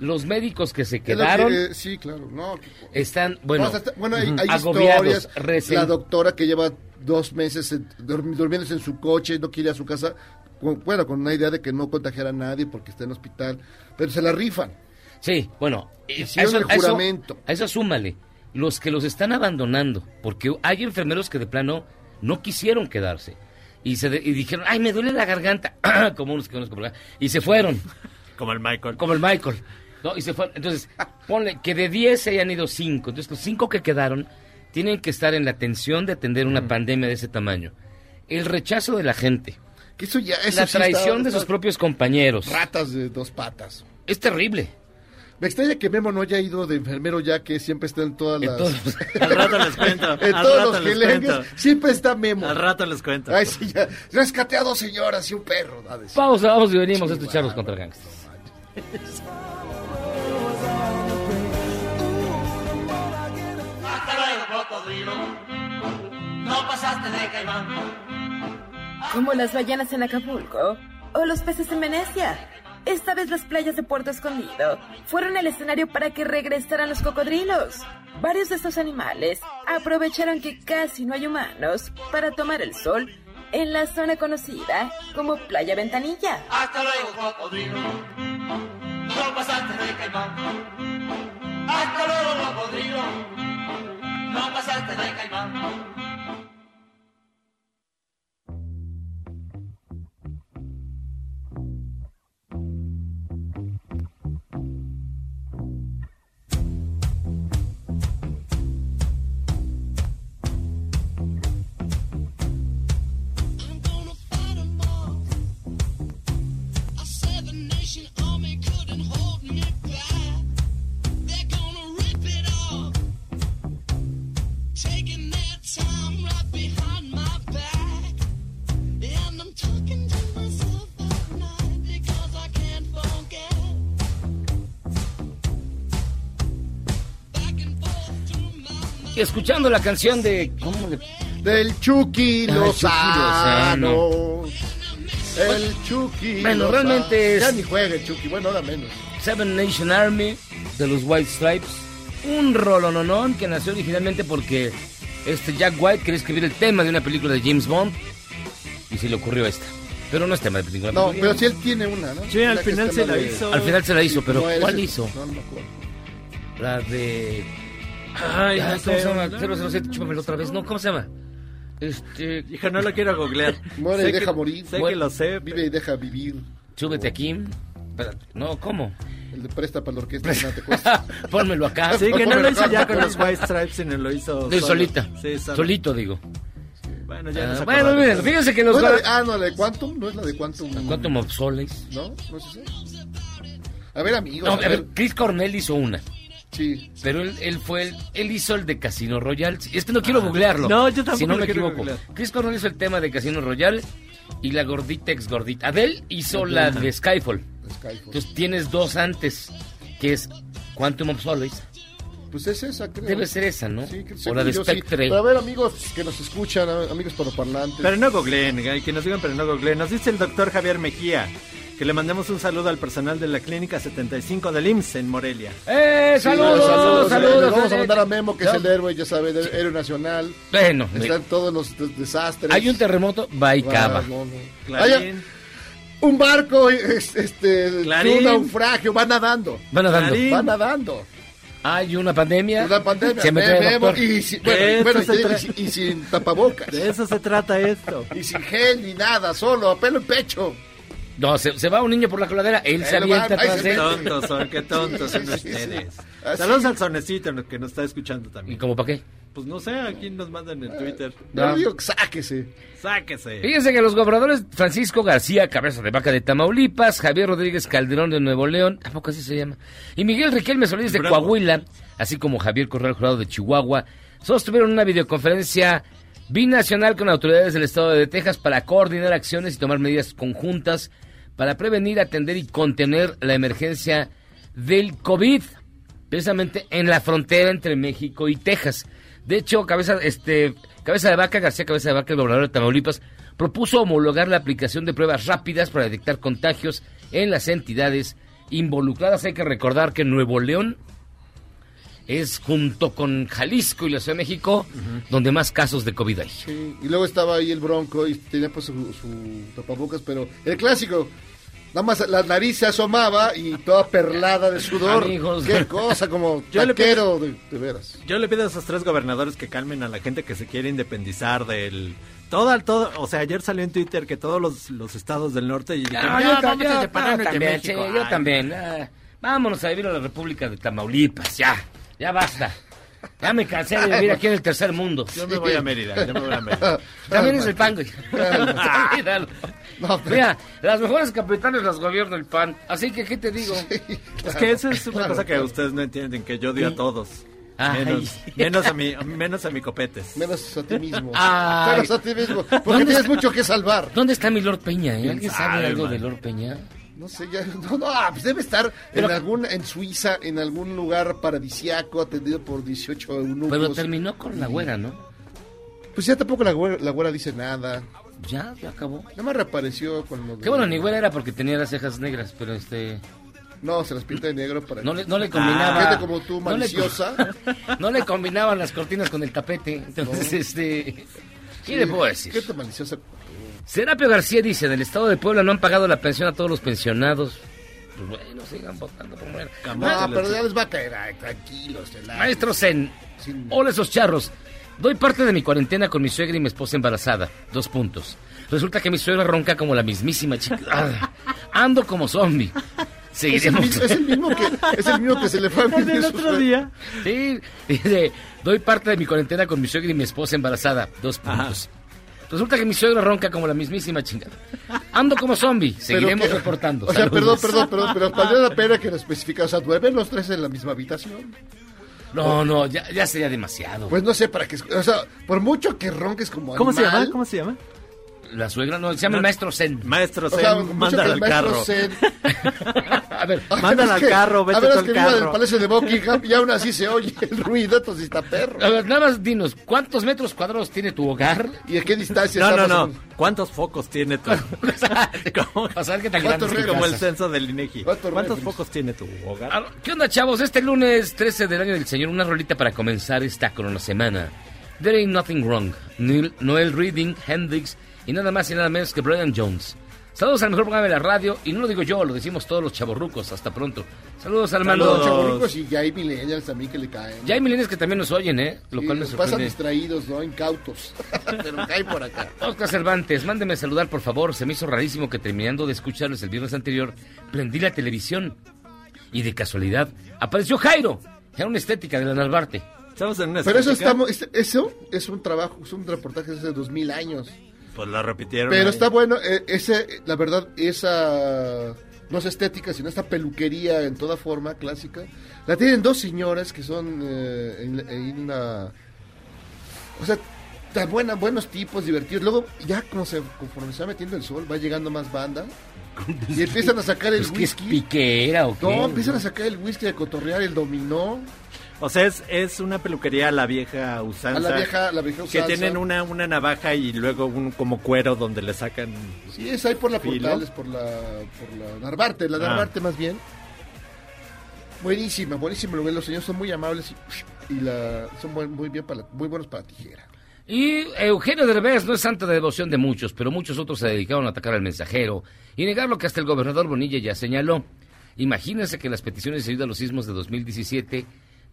los médicos que se
que-
quedaron
eh, sí, claro. No,
están, bueno,
bueno, hay, hay
agobiados,
historias. La doctora que lleva dos meses en- durmiéndose en su coche, no quiere ir a su casa, con- bueno, con una idea de que no contagiar a nadie porque está en hospital, pero se la rifan.
Sí, bueno, eh,
Hicieron el
a eso-
juramento.
A eso súmale, los que los están abandonando, porque hay enfermeros que de plano no quisieron quedarse. Y, se de- y dijeron, ay, me duele la garganta, *clears throat* como unos que acá, y se fueron. *laughs*
Como el Michael.
Como el Michael. ¿No? Y se fueron. Entonces, ponle que de 10 se hayan ido 5. Entonces, los 5 que quedaron tienen que estar en la tensión de atender una pandemia de ese tamaño. El rechazo de la gente.
Que eso ya, eso
la
sí
traición
está-
de sus propios compañeros.
Ratas de dos patas.
Es terrible.
Me extraña que Memo no haya ido de enfermero ya que siempre está en todas
En
las...
todos- *laughs*
Al rato les cuento.
en
al
todos
rato
los gelengues siempre está Memo.
Al rato les cuento.
Ay, sí, ya. Rescaté a dos señoras y un perro.
Pausa, vamos y venimos a escucharlos contra gangsters.
No pasaste de caimán.
Como las ballenas en Acapulco o los peces en Venecia. Esta vez las playas de Puerto Escondido fueron el escenario para que regresaran los cocodrilos. Varios de estos animales aprovecharon que casi no hay humanos para tomar el sol en la zona conocida como Playa Ventanilla.
Hasta luego, cocodrilo. No pasaste de caimán. Hasta luego, cocodrilo. No pasaste de caimán.
Escuchando la canción de... ¿Cómo le-
Del Chucky
Ah,
Lozano. El Chucky
Bueno,
Lozano.
realmente es-
Ya ni juega el Chucky, bueno, ahora menos.
Seven Nation Army de los White Stripes. Un rolononón que nació originalmente porque este Jack White quería escribir el tema de una película de James Bond y se le ocurrió esta. Pero no es tema de película.
No, pero si él tiene una, ¿no?
Sí, al final se la
de-
hizo.
Al final se la hizo, pero ¿cuál hizo?
No, no me acuerdo.
La de...
Ay, no
¿Cómo
sé,
se llama?
¿no?
007, chúpamelo otra vez. No, ¿cómo se llama? Este...
Hijo, no lo quiero googlear.
Muere
Sé
y deja
que-
morir.
Sé
Muere-
que lo sé.
Vive y deja vivir.
Súbete aquí. Espérate, No, ¿cómo?
El de presta para la orquesta, no te cuesta. *laughs*
Pónmelo acá.
Sí, que no lo hizo ya con los White Stripes, sino lo hizo
De
solo.
solita.
Sí, solo.
Solito, digo.
Bueno, ya
Ah,
nos
bueno, miren, fíjense que los...
¿No la de- ah, no, la de Quantum, no es la de Quantum.
Quantum of Solace.
¿No? ¿No es esa? A ver, amigos.
No,
a
a ver,
ver.
Chris Cornell hizo una.
Sí.
Pero él, él fue el, él hizo el de Casino Royale. Es que no quiero googlearlo.
No, yo tampoco
Si no me
quiero
equivoco.
googlear.
Chris Cornell hizo el tema de Casino Royale y la gordita ex gordita. Adele hizo la de Skyfall.
Skyfall.
Entonces tienes dos antes, que es Quantum of Solace.
Pues es esa, creo.
Debe ser esa, ¿no?
Sí, que-
o la de
yo sí.
Spectre.
Pero a ver, amigos que nos escuchan, amigos paroparlantes.
Pero no googleen, que nos digan, pero no googleen. Nos dice el doctor Javier Mejía que le mandemos un saludo al personal de la Clínica 75 del IMSS en Morelia.
¡Eh!
Sí,
¡Saludos!
saludos,
¡Saludos!
Le vamos a mandar a Memo, que es el héroe, ya sabe, el héroe nacional.
Bueno,
Están todos los des- desastres.
hay un terremoto, va y cava.
no, no.
Clarín.
Hay un barco, es- este,
Clarín.
un naufragio, va nadando.
Va nadando.
Clarín.
Va nadando.
Hay una pandemia.
Una pandemia.
Se me trae el
Memo,
doctor.
y, si- bueno, bueno,
esto se
y-
tra-
y sin- y sin tapabocas.
De eso se trata esto.
Y sin gel ni nada, solo a pelo en pecho.
No, se, se va un niño por la coladera, él se avienta
mete.
Tontos son, qué *laughs* tontos son ustedes. Saludos al sonecito que nos está escuchando
¿Y
también.
como para qué?
Pues no sé, aquí nos mandan en Twitter.
Yo digo, sáquese.
Sáquese.
Fíjense que los gobernadores Francisco García, cabeza de vaca de Tamaulipas, Javier Rodríguez Calderón de Nuevo León, ¿a poco así se llama? Y Miguel Riquelme Solís de
Bravo.
Coahuila, así como Javier Corral Jurado de Chihuahua, sostuvieron una videoconferencia binacional con autoridades del estado de Texas para coordinar acciones y tomar medidas conjuntas para prevenir, atender y contener la emergencia del COVID, precisamente en la frontera entre México y Texas. De hecho, cabeza, este, cabeza de vaca, García Cabeza de Vaca, el gobernador de Tamaulipas, propuso homologar la aplicación de pruebas rápidas para detectar contagios en las entidades involucradas. Hay que recordar que Nuevo León es junto con Jalisco y la Ciudad de México donde más casos de COVID hay.
Sí, y luego estaba ahí el Bronco y tenía pues su, su tapabocas, pero el clásico, nada más la nariz se asomaba y toda perlada de sudor.
Amigos.
Qué cosa, como *laughs*
Yo le
taquero, de, de veras.
Yo le pido a esos tres gobernadores que calmen a la gente que se quiere independizar del... Todo, todo, o sea, ayer salió en Twitter que todos los, los estados del norte y dijeron,
No,
"Ya,
yo, también,
México".
sí, yo
Ay,
también. vámonos a vivir a la República de Tamaulipas, ya, ya basta. Ya me cansé de vivir aquí en el tercer mundo.
Yo me voy a Mérida, yo me voy a Mérida.
También es el PAN, güey. *laughs* Olvídalo. Mira, las mejores capitales las gobierna el PAN. Así que, ¿qué te digo?
Es que eso es una
Claro,
cosa que
claro.
ustedes no entienden, que yo odio a todos.
Ay.
Menos, menos a mi, menos a mi copetes.
Menos a ti mismo.
Ay.
Menos a ti mismo, porque
¿Dónde
tienes
está-
mucho que salvar.
¿Dónde está mi Lord Peña? eh? ¿Alguien
¿Quién
sabe algo
man?
de Lord Peña?
No sé, ya, no, no, ah, pues debe estar
Pero-
en algún, en Suiza, en algún lugar paradisiaco, atendido por 18 eunucos.
Pero terminó con la güera, ¿no?
Pues ya tampoco la güera, la güera dice nada.
Ya, ya acabó.
Nada más reapareció con lo de...
Qué bueno, ni güera era porque tenía las cejas negras, pero este...
No, se las pinta de negro para...
No le, no le combinaba...
Gente como tú,
no le-
maliciosa. *laughs*
No le combinaban las cortinas con el tapete. Entonces, este... ¿Qué le puedo decir?
Maliciosa.
Serapio García dice, en el estado de Puebla no han pagado la pensión a todos los pensionados. Pues bueno, sigan votando por mujer.
No, pero ya les va a caer, ay, tranquilos.
Maestro Zen, hola esos charros. Doy parte de mi cuarentena con mi suegra y mi esposa embarazada. Dos puntos. Resulta que mi suegra ronca como la mismísima chica. *laughs* Ah, Ando como zombie.
Es el,
Seguiremos.
es el mismo que, es el mismo que se le fue a
El del
vivir su
otro día. Sí, dice, doy parte de mi cuarentena con mi suegra y mi esposa embarazada. Dos puntos. Resulta que mi suegra ronca como la mismísima chingada. Ando como zombie. Seguiremos
que-
reportando.
O sea,
Saludos.
perdón, perdón, perdón, pero valió la pena que lo especifica. O sea, duermen los tres en la misma habitación.
No, no, ya, ya sería demasiado.
Pues no sé para qué. O sea, por mucho que ronques como
¿Cómo se
animal,
llama? ¿Cómo se llama?
La suegra no, se llama el maestro Zen.
Maestro
O
Zen,
sea, mucho
mándala al carro.
Zen- *laughs* *laughs*
A ver,
Mándala al carro, vete
a ver, es que viva del. Palacio de Buckingham y aún así se oye el ruido, entonces está perro.
A ver, nada más dinos, ¿cuántos metros cuadrados tiene tu hogar?
¿Y a qué distancia
No, no, no. ¿Cuántos focos tiene tu *laughs* ¿Cómo?
A saber qué tan
¿Cuántos
grande es
Como el censo del INEGI.
¿Cuántos
¿Cuántos focos tiene tu hogar?
¿Qué onda, chavos? Este lunes 13 del año del Señor, una rolita para comenzar esta corona semana. There ain't nothing wrong. Noel, Noel Reading, Hendrix y nada más y nada menos que Brian Jones. Saludos al mejor programa de la radio y no lo digo yo, lo decimos todos los chavorrucos. Hasta pronto. Saludos al
Los
mando.
chavorrucos y ya hay millennials también que le caen.
Ya hay milenios que también nos oyen, ¿eh? Lo
Sí,
cual me
los pasan
sorprende.
distraídos, ¿no? Incautos. *laughs* Pero caen por acá.
Oscar Cervantes, mándeme saludar, por favor. Se me hizo rarísimo que terminando de escucharles el viernes anterior, prendí la televisión y de casualidad apareció Jairo. Era una estética de la Narvarte.
Estamos en una
Pero eso,
estética.
estamos, este- eso es un trabajo, es un reportaje de hace dos mil años.
Pues la repitieron.
Pero
ahí.
está bueno, eh, ese, la verdad, esa no es estética, sino esta peluquería en toda forma clásica. La tienen dos señoras que son eh, en, en una... O sea, tan buena, buenos tipos, divertidos. Luego, ya como se, conforme se va metiendo el sol, va llegando más banda. *laughs* Y empiezan a sacar el
¿Es que es
whisky.
piquera o qué?
No, empiezan a sacar el whisky, a cotorrear el dominó.
O sea, es, es una peluquería a la vieja usanza.
A la vieja- la vieja
Que
usanza.
tienen una, una navaja y luego un como cuero donde le sacan...
Sí, es ahí por la
Filo.
Portales, por la, por la Narvarte, la
Ah.
Narvarte más bien. Buenísima, buenísima. Los señores son muy amables y, y la, son buen- muy, bien para la- muy buenos para tijera.
Y Eugenio Derbez no es santa de devoción de muchos, pero muchos otros se dedicaron a atacar al mensajero y negar lo que hasta el gobernador Bonilla ya señaló. Imagínense que las peticiones de ayuda a los sismos de 2017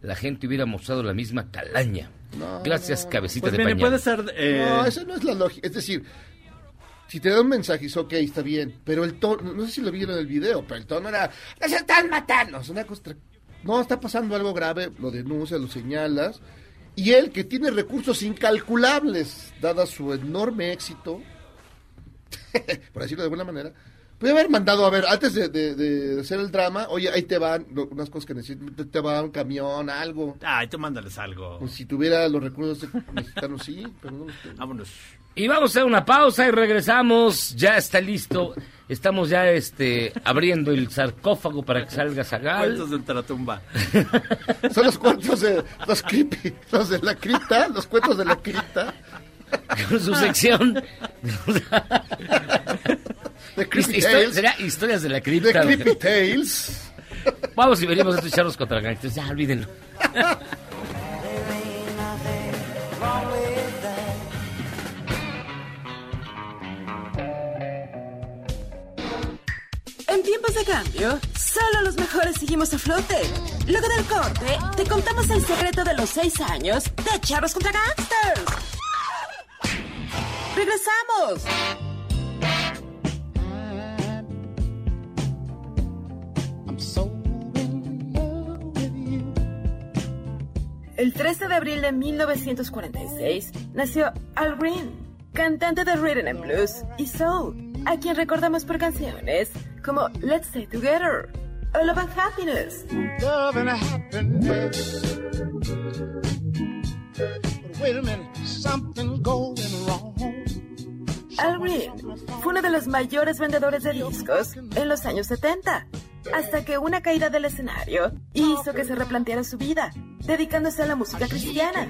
la gente hubiera mostrado la misma calaña.
No,
Gracias,
no.
cabecita
Pues
de
mire,
pañal.
puede ser... eh,
No, eso no es la lógica. Es decir, si te da un mensaje, dices, ok, está bien. Pero el tono, no sé si lo vieron en el video, pero el tono era, ¡nos están matando! Es una cosa no, está pasando algo grave, lo denuncias, lo señalas. Y él, que tiene recursos incalculables, dada su enorme éxito, *laughs* por decirlo de alguna manera, puede haber mandado, a ver, antes de, de- de hacer el drama, oye, ahí te van lo- unas cosas que necesitan, te va un camión, algo.
Ay, tú mándales algo.
Pues si tuviera los recursos mexicanos, sí, pero no los tengo.
Vámonos.
Y vamos a hacer una pausa y regresamos. Ya está listo. Estamos ya este abriendo el sarcófago para que salga Zagal.
Cuentos de ultratumba. *laughs*
Son los cuentos de los creepy, los de la cripta, los cuentos de la cripta.
Con su sección. *laughs*
De Creepy
Histo-
Tales.
Será historias de la cripta.
Creepy Tales. *laughs*
Vamos y venimos a escucharlos contra gangsters. Ya, olvídenlo.
En tiempos de cambio, solo los mejores seguimos a flote. Luego del corte, te contamos el secreto de los seis años de Charros contra Gangsters. ¡Regresamos! El 13 de abril de 1946 nació Al Green, cantante de rhythm and blues y soul, a quien recordamos por canciones como Let's Stay Together o Love and Happiness.
Love and happiness. But wait a minute, something's going wrong.
Al Green fue uno de los mayores vendedores de discos en los años 70, hasta que una caída del escenario hizo que se replanteara su vida, dedicándose a la música cristiana.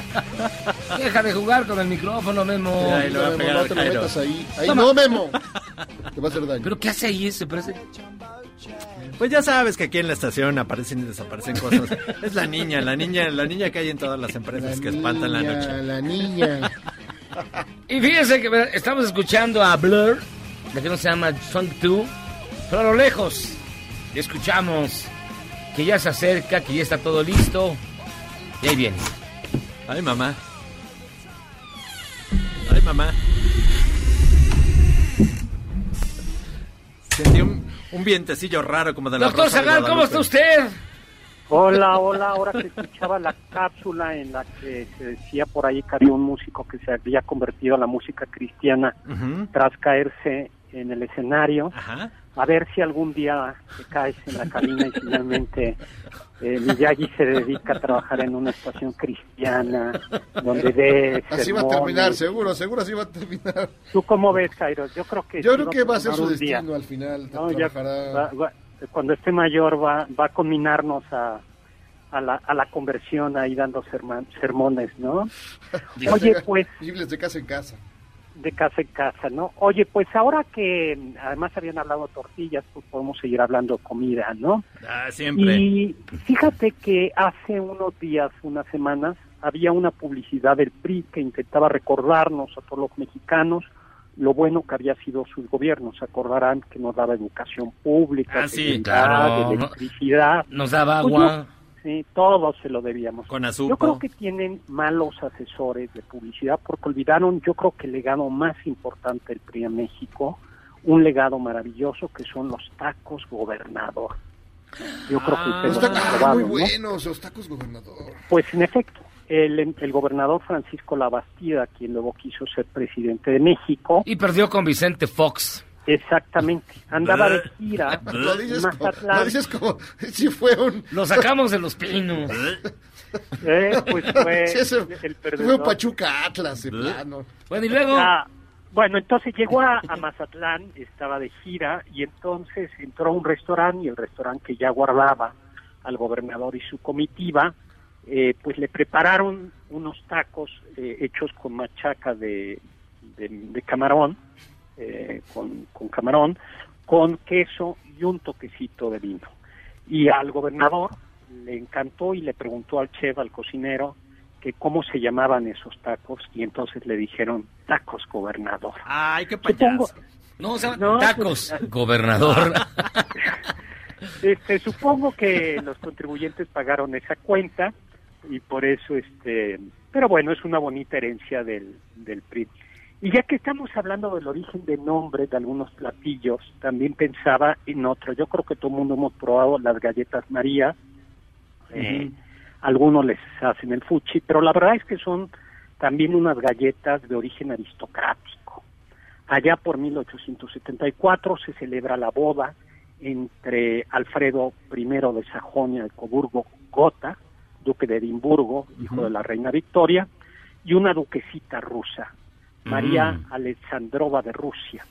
*laughs*
Deja de jugar con el micrófono, Memo.
Ahí lo va a
Memo,
pegar
no
al
te lo
Jairo.
metas ahí. Ahí
Toma.
no, Memo. *laughs* Te va a hacer daño.
¿Pero qué hace ahí ese? Parece...
Pues ya sabes que aquí en la estación aparecen y desaparecen cosas. Es la niña, la niña, la niña que hay en todas las empresas que espantan la noche.
La niña. *laughs*
Y fíjense que estamos escuchando a Blur, la que no se llama Song 2, pero a lo lejos escuchamos que ya se acerca, que ya está todo listo. Y ahí viene.
Ay, mamá. Ay, mamá. Sentí un, un vientecillo raro como de la
Doctor
Rosa de
Zagal, ¿cómo está usted?
Hola, hola, ahora que escuchaba la cápsula en la que se decía por ahí que había un músico que se había convertido a la música cristiana tras caerse en el escenario,
Ajá.
a ver si algún día te caes en la cabina y finalmente eh, Miyagi se dedica a trabajar en una estación cristiana donde ve *laughs*
Así va a
sermones.
terminar, seguro, seguro así va a terminar.
¿Tú cómo ves, Jairo? Yo creo que
Yo creo que va a ser su
un día.
destino al final.
No, ya va- va- cuando esté mayor va, va a combinarnos a, a, la, a la conversión ahí dando serma- sermones, ¿no? *laughs* Oye, pues
Biblias de casa en casa.
De casa en casa, ¿no? Oye, pues ahora que además habían hablado tortillas, pues podemos seguir hablando comida, ¿no?
Ah, siempre.
Y fíjate que hace unos días, unas semanas, había una publicidad del PRI que intentaba recordarnos a todos los mexicanos lo bueno que había sido sus gobiernos. Se acordarán que nos daba educación pública,
Ah, sí, claro.
electricidad.
Nos daba
Pues
agua.
Sí, todo se lo debíamos.
Con
Yo creo que tienen malos asesores de publicidad porque olvidaron, yo creo que el legado más importante del PRI en México, un legado maravilloso que son los tacos gobernador. Yo creo que
Los
ustedes lo
tacos,
han
ah,
probado,
muy
¿no?
buenos, los tacos gobernador.
Pues en efecto, el, el gobernador Francisco Labastida, quien luego quiso ser presidente de México,
Y perdió con Vicente Fox.
Exactamente, andaba de gira *laughs*
Lo dices, como,
Mazatlán.
lo dices como si fue un...
Lo sacamos de los pinos.
Eh, pues *laughs* fue
Sí, eso-
el
fue un Pachuca Atlas, de plano.
Bueno, y luego...
Ah, bueno, entonces llegó a, a Mazatlán, estaba de gira y entonces entró a un restaurante y el restaurante que ya guardaba al gobernador y su comitiva, eh, pues le prepararon unos tacos eh, hechos con machaca de, de, de camarón, eh, con, con camarón, con queso y un toquecito de vino. Y al gobernador le encantó y le preguntó al chef, al cocinero, que cómo se llamaban esos tacos y entonces le dijeron tacos gobernador.
Ay, qué
Supongo,
payaso.
No, o sea,
No,
tacos, *laughs*
pues-
gobernador.
este, supongo que los contribuyentes pagaron esa cuenta y por eso, este, pero bueno, es una bonita herencia del, del PRI. Y ya que estamos hablando del origen de nombre de algunos platillos, también pensaba en otro. Yo creo que todo el mundo hemos probado las galletas María. Eh, algunos les hacen el fuchi, pero la verdad es que son también unas galletas de origen aristocrático. Allá por 1874 se celebra la boda entre Alfredo I de Sajonia de Coburgo Gotha, duque de Edimburgo, hijo de la reina Victoria, y una duquesita rusa, María
Mm.
Alexandrova de Rusia.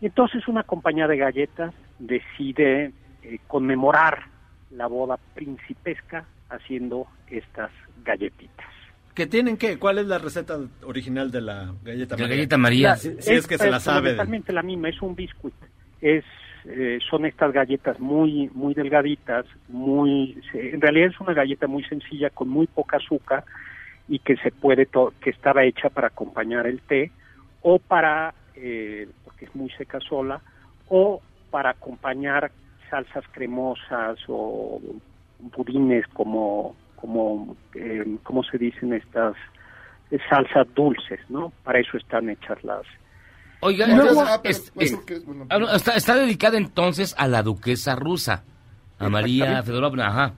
Y entonces una compañía de galletas decide eh, conmemorar la boda principesca haciendo estas galletitas.
¿Qué tienen qué? ¿Cuál es la receta original de la galleta
La
María?
galleta María.
Si, si es que se la sabe.
Totalmente la misma, es un biscuit. Es, eh, son estas galletas muy, muy delgaditas, muy, se- en realidad es una galleta muy sencilla con muy poca azúcar y que se puede, to- que estaba hecha para acompañar el té o para, eh, porque es muy seca sola, o para acompañar salsas cremosas o budines como, como, eh, ¿cómo se dicen estas? Eh, salsas dulces, ¿no? Para eso están hechas las,
Oiga,
No,
entonces,
ah, pero-
es- es-
porque es- bueno,
ah, está, está dedicada entonces a la duquesa rusa, a María. Fedorovna, ajá.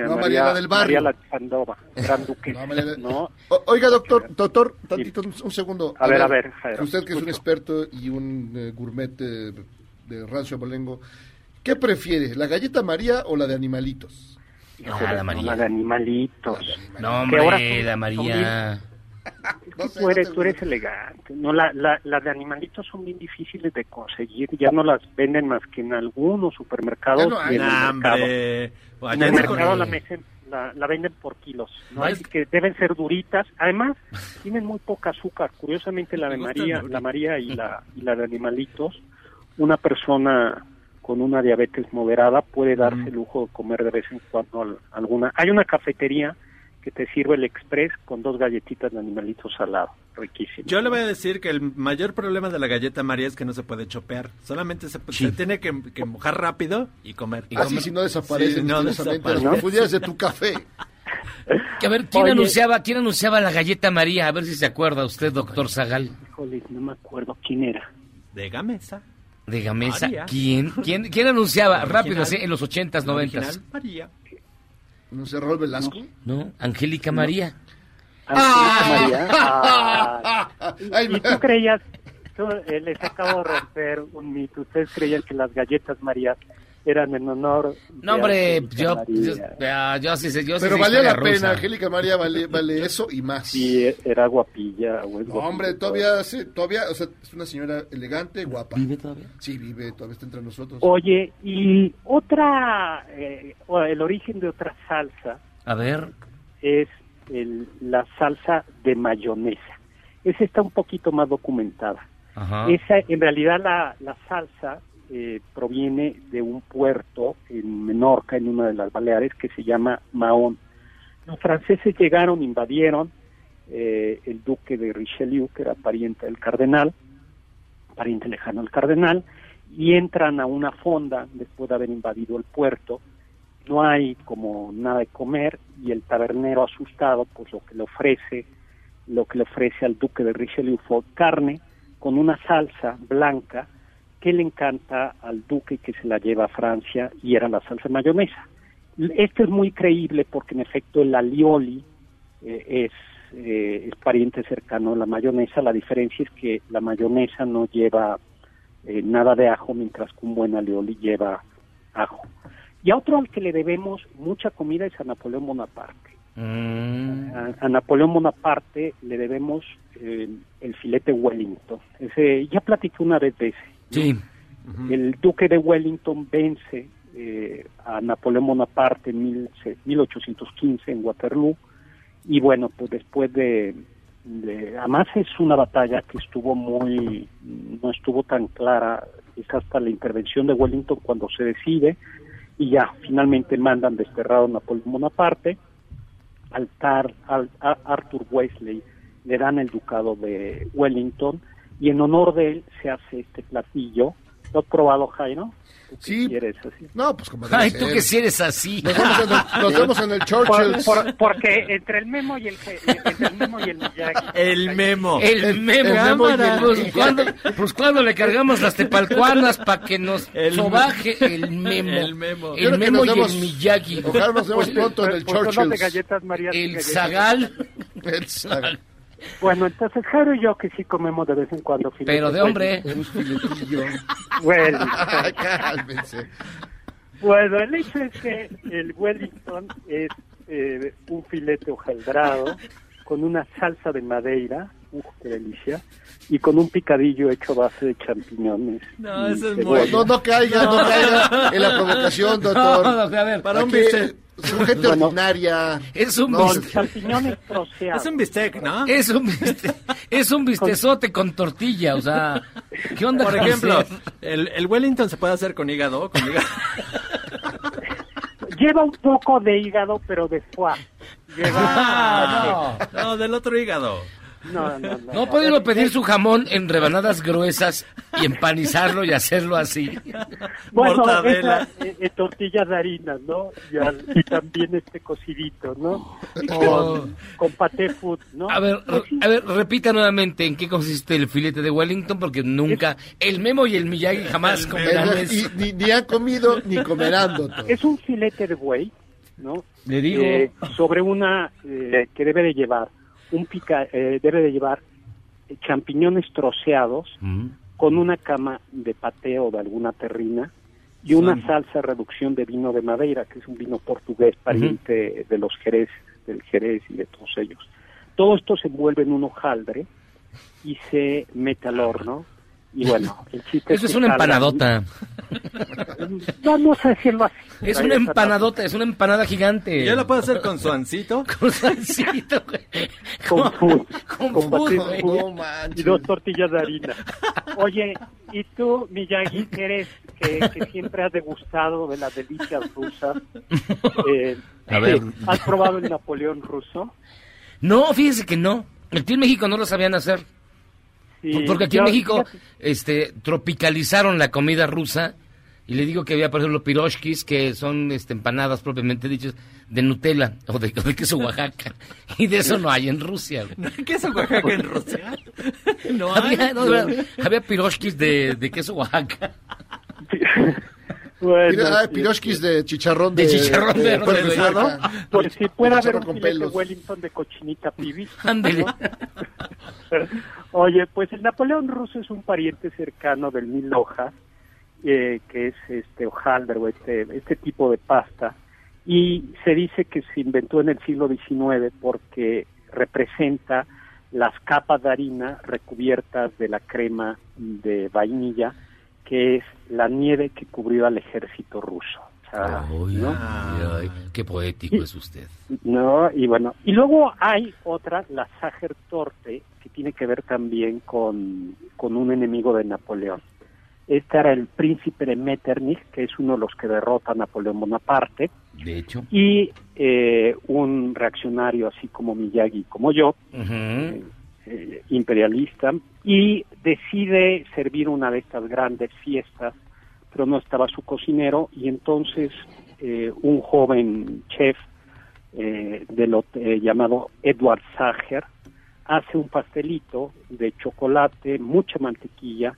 A
No, María la del barrio.
María Alexandrova, *laughs* gran duquesa, *laughs* ¿no?
O- oiga, doctor, doctor, tantito, un, un segundo.
A ver, a ver, Jairo,
Usted que es un experto y un eh, gourmet eh, de rancio abolengo, ¿qué prefiere, la galleta María o la de animalitos?
Híjole,
Ah, la
no,
María.
la de animalitos.
No, hombre, la María.
bien- *laughs* tú, eres, tú eres elegante. No, la, la, las de animalitos son bien difíciles de conseguir. Ya no las venden más que en algunos supermercados.
No hay.
y en el
Nah,
mercado. En el mercado la, mecen- la, la venden por kilos. ¿no? Así que deben ser duritas. Además, tienen muy poca azúcar. Curiosamente, la de María, la María y la, *laughs* y la de animalitos, una persona con una diabetes moderada puede darse el lujo de comer de vez en cuando al- alguna. Hay una cafetería que te sirve el express con dos galletitas de animalitos al lado. Riquísimo.
Yo le voy a decir que el mayor problema de la galleta María es que no se puede chopear. Solamente se, se tiene que, que mojar rápido y comer. Y
Así
comer.
si no desaparece
Sí, no desaparece.
profundidades de tu café. *laughs*
Que a ver, ¿quién
Oye.
anunciaba, quién anunciaba la galleta María? A ver si se acuerda usted, doctor Zagal.
Híjole, no me acuerdo quién era.
De Gamesa.
De Gamesa. ¿Quién? ¿Quién, quién anunciaba? Rápido, así, en los ochentas, noventas.
María.
¿No sé, Raúl Velasco?
No, Angélica María.
Ah, María. Ah.
Ay,
¿Y tú creías, tú, eh, les acabo de romper un mito, ustedes creían que las galletas María eran en honor
No, hombre, yo, yo, yo sí sé, yo sí
Pero
sé
valía la
historia
pena,
rusa.
Angélica María vale, vale eso y más.
Sí, era guapilla. es
No, hombre, todavía, sí, todavía, o sea, es una señora elegante, guapa.
¿Vive todavía?
Sí, vive, todavía está entre nosotros.
Oye, y otra, eh, el origen de otra salsa
A ver,
es el- la salsa de mayonesa. Esa está un poquito más documentada.
ajá.
Esa, en realidad la, la salsa eh, proviene de un puerto en Menorca, en una de las Baleares, que se llama Mahón. Los franceses llegaron, invadieron, eh, el duque de Richelieu, que era pariente del cardenal, pariente lejano del cardenal, y entran a una fonda después de haber invadido el puerto. No hay como nada de comer y el tabernero asustado, pues lo que le ofrece, lo que le ofrece al duque de Richelieu fue carne con una salsa blanca que le encanta al duque y que se la lleva a Francia y era la salsa mayonesa. Esto es muy creíble porque en efecto el alioli eh, es, eh, es pariente cercano a la mayonesa. La diferencia es que la mayonesa no lleva eh, nada de ajo, mientras que un buen alioli lleva ajo. Y a otro al que le debemos mucha comida es a Napoleón Bonaparte.
Mm,
A, a Napoleón Bonaparte le debemos eh, el filete Wellington. Ese, ya platiqué una vez de ese.
Sí.
El duque de Wellington vence eh, a Napoleón Bonaparte en mil- 1815 en Waterloo. Y bueno, pues después de, de- además es una batalla que estuvo muy, no estuvo tan clara, es hasta la intervención de Wellington cuando se decide y ya finalmente mandan desterrado a Napoleón Bonaparte, al, tar- al- a Arthur Wesley le dan el ducado de Wellington y en honor de él se hace este platillo ¿Lo has probado, Jairo? ¿Tú qué
Sí.
quieres así?
No, pues como
Ay, tú que si eres así.
Nos vemos en el, nos vemos en el
Por-
Churchill's.
por- porque entre el Memo y el, entre el Memo y el Miyagi.
El memo.
El,
El-
memo,
el memo y el-
Pues, ¿cuándo, pues cuando le cargamos las tepalcuanas para que nos
El-
sobaje el memo.
El memo.
El memo y
vemos-
el Miyagi.
Ojalá nos vemos pronto en el
Pues, pues, no galletas María.
El
galletas.
zagal.
El Zagal.
Bueno, entonces Jairo y yo que sí comemos de vez en cuando filete.
Pero de hombre.
Un filetillo. Bueno, *laughs*
Cálmense.
bueno, el hecho es que el Wellington es eh, un filete hojaldrado con una salsa de madeira, ¡uf, qué delicia! Y con un picadillo hecho a base de champiñones.
No, eso es muy-
No, no caiga, no caiga en la provocación, doctor.
No, no, a ver,
Para un
Aquí
bistec.
Son gente
Bueno.
ordinaria.
Es un bistec.
champiñones troceados.
Es un bistec, ¿no?
Es un, biste- es un bistezote con tortilla, o sea, ¿qué onda
Por ejemplo, el, el Wellington se puede hacer con hígado, con hígado. *laughs*
Lleva un poco de hígado, pero de foie. Lleva...
Ah, no.
No, del otro hígado.
No, no, no.
No puede uno pedir su jamón en rebanadas gruesas y empanizarlo y hacerlo así.
Bueno,
Mortadela.
esa, eh, eh, tortillas de harina, ¿no? Y, al- y también este cocidito, ¿no?
Oh.
Con, con paté food, ¿no?
A ver, re- a ver, repita nuevamente en qué consiste el filete de Wellington, porque nunca, el Memo y el Miyagi jamás comerán eso.
ni, ni han comido ni comerán, *laughs* doctor.
Es un filete de buey, ¿no?
Le digo.
Eh, sobre una eh, que debe de llevar un pica, eh, debe de llevar champiñones troceados
Mm.
con una cama de paté o de alguna terrina y una salsa reducción de vino de Madeira, que es un vino portugués pariente de los Jerez, del Jerez y de todos ellos. Todo esto se envuelve en un hojaldre y se mete al horno. Y bueno, el chiste
Eso es
que
una empanadota.
Vamos a decirlo así.
Es una empanadota, es una empanada gigante.
Yo la puedo hacer con su ancito. *laughs*
Con salsito, güey.
con *laughs* food,
Con
con
food,
paté
güey.
No
y dos tortillas de harina. Oye, ¿y tú, Miyagi, que eres que, que siempre has degustado de las delicias rusas? Eh,
A ver.
¿Has probado el Napoleón ruso?
No, fíjese que no. Aquí en México no lo sabían hacer.
Sí,
Porque aquí
yo-
en México este, tropicalizaron la comida rusa y le digo que había, por ejemplo, piroshkis, que son este, empanadas propiamente dichas de Nutella o de, o de queso Oaxaca. *laughs* Y de eso no hay en Rusia. güey. *laughs*
¿Qué es Oaxaca en *laughs* Rusia? No hay.
Había, no, de verdad, había piroshkis de, de queso Oaxaca.
Bueno,
ah,
sí,
piroshkis de chicharrón de,
De chicharrón
de.
Por si puede haber un filete
pelos.
Wellington de cochinita pibi. *laughs*
Ándele. *laughs*
Oye, pues el Napoleón ruso es un pariente cercano del mil hojas, eh, que es este hojaldre o este, este tipo de pasta, y se dice que se inventó en el siglo XIX porque representa las capas de harina recubiertas de la crema de vainilla, que es la nieve que cubrió al ejército ruso. O sea,
Ay,
¿no?
ay, ay, qué poético es usted.
No, y bueno, y luego hay otra, la Sacher Torte, que tiene que ver también con, con un enemigo de Napoleón. Este era el príncipe de Metternich, que es uno de los que derrota a Napoleón Bonaparte,
De hecho.
y eh, un reaccionario así como Miyagi, como yo, eh, imperialista, y decide servir una de estas grandes fiestas, pero no estaba su cocinero, y entonces eh, un joven chef eh, del hot- eh, llamado Edward Sager hace un pastelito de chocolate, mucha mantequilla,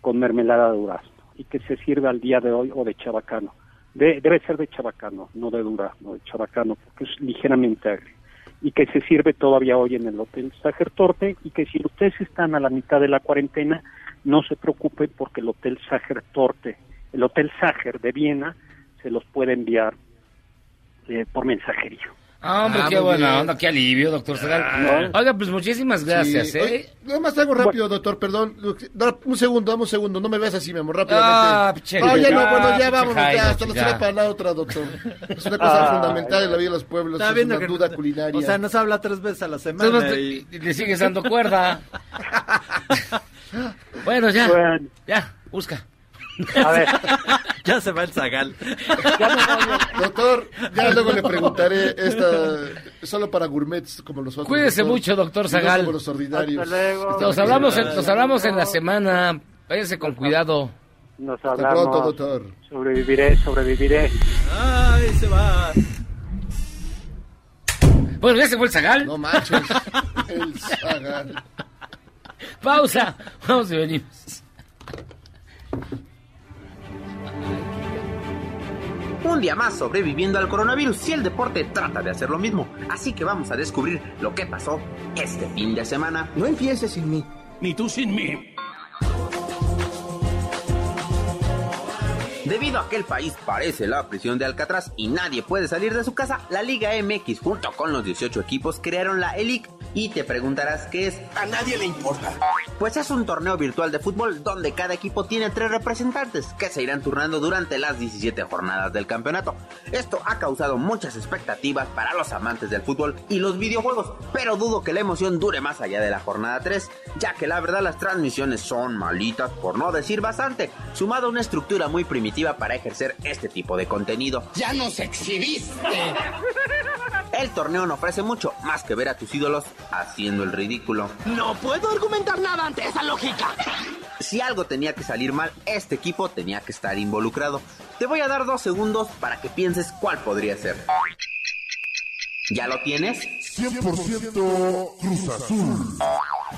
con mermelada de durazno, y que se sirve al día de hoy o de chabacano. De- debe ser de chabacano, no de durazno, de chabacano, porque es ligeramente agrio y que se sirve todavía hoy en el Hotel Sager Torte y que si ustedes están a la mitad de la cuarentena, no se preocupen porque el Hotel Sager Torte, el Hotel Sager de Viena, se los puede enviar eh, por mensajería.
Ah, hombre,
Ah,
qué buena
bien.
onda, qué alivio, doctor Segal.
no.
Oiga, pues muchísimas gracias,
Sí.
¿eh?
Oye, nada más algo rápido, doctor, perdón. Un segundo, dame un segundo, no me veas así, mi amor, rápidamente.
Ah, piche,
no, ya no,
ah,
bueno, ya vámonos, ya, hasta la
ya.
será para la otra, doctor. Es una cosa
Ah,
fundamental en la vida de los pueblos,
Está
es
viendo
una
que-
duda culinaria.
O sea, nos habla tres veces a la semana. Y-
y le sigues dando cuerda. *laughs* bueno, ya,
Bueno,
ya, busca.
A ver, *laughs*
Ya se va el zagal.
Doctor, ya luego le preguntaré esta solo para gourmets como los otros.
Cuídese
doctor,
mucho, doctor Zagal.
como los ordinarios.
Hasta luego.
Nos hablamos, en, nos hablamos en la semana. Váyase con cuidado.
Nos
Hasta
hablamos.
pronto, doctor.
Sobreviviré, sobreviviré.
Ay, se va.
Bueno, ya se fue el zagal.
No manches. El Zagal.
Pausa. Vamos y venimos.
Un día más sobreviviendo al coronavirus y el deporte trata de hacer lo mismo. Así que vamos a descubrir lo que pasó este fin de semana. No empieces sin mí.
Ni tú sin mí.
Debido a que el país parece la prisión de Alcatraz y nadie puede salir de su casa, la Liga MX junto con los 18 equipos crearon la ELIC. Y te preguntarás qué es.
A nadie le importa.
Pues es un torneo virtual de fútbol donde cada equipo tiene tres representantes que se irán turnando durante las 17 jornadas del campeonato. Esto ha causado muchas expectativas para los amantes del fútbol y los videojuegos, pero dudo que la emoción dure más allá de la jornada 3, ya que la verdad las transmisiones son malitas, por no decir bastante, sumado a una estructura muy primitiva para ejercer este tipo de contenido.
Ya nos exhibiste.
El torneo no ofrece mucho, más que ver a tus ídolos haciendo el ridículo.
No puedo argumentar nada ante esa lógica.
Si algo tenía que salir mal, este equipo tenía que estar involucrado. Te voy a dar dos segundos para que pienses cuál podría ser. ¿Ya lo tienes?
100% Cruz Azul.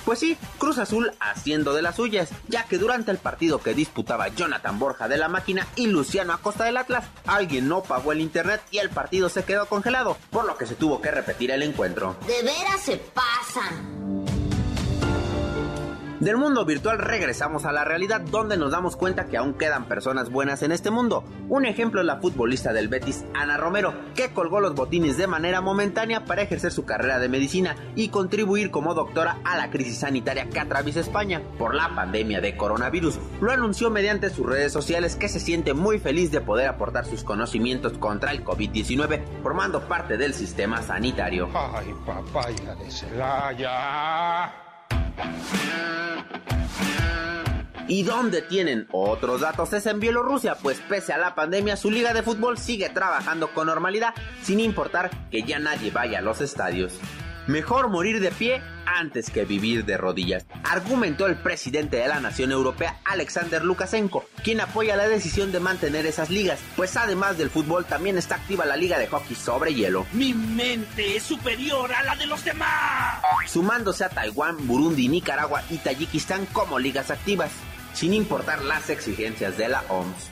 Pues sí, Cruz Azul haciendo de las suyas, ya que durante el partido que disputaba Jonathan Borja de la máquina y Luciano Acosta del Atlas, alguien no pagó el internet y el partido se quedó congelado, por lo que se tuvo que repetir el encuentro.
De veras se pasan.
Del mundo virtual regresamos a la realidad donde nos damos cuenta que aún quedan personas buenas en este mundo. Un ejemplo es la futbolista del Betis, Ana Romero, que colgó los botines de manera momentánea para ejercer su carrera de medicina y contribuir como doctora a la crisis sanitaria que atraviesa España por la pandemia de coronavirus. Lo anunció mediante sus redes sociales que se siente muy feliz de poder aportar sus conocimientos contra el COVID-19 formando parte del sistema sanitario.
Ay, papá, hija de Celaya.
¿Y dónde tienen otros datos? Es en Bielorrusia, pues pese a la pandemia, su liga de fútbol sigue trabajando con normalidad, sin importar que ya nadie vaya a los estadios. Mejor morir de pie antes que vivir de rodillas, argumentó el presidente de la Nación Europea, Alexander Lukashenko, quien apoya la decisión de mantener esas ligas, pues además del fútbol también está activa la liga de hockey sobre hielo.
Mi mente es superior a la de los demás.
sumándose a Taiwán, Burundi, Nicaragua y Tayikistán como ligas activas, sin importar las exigencias de la OMS.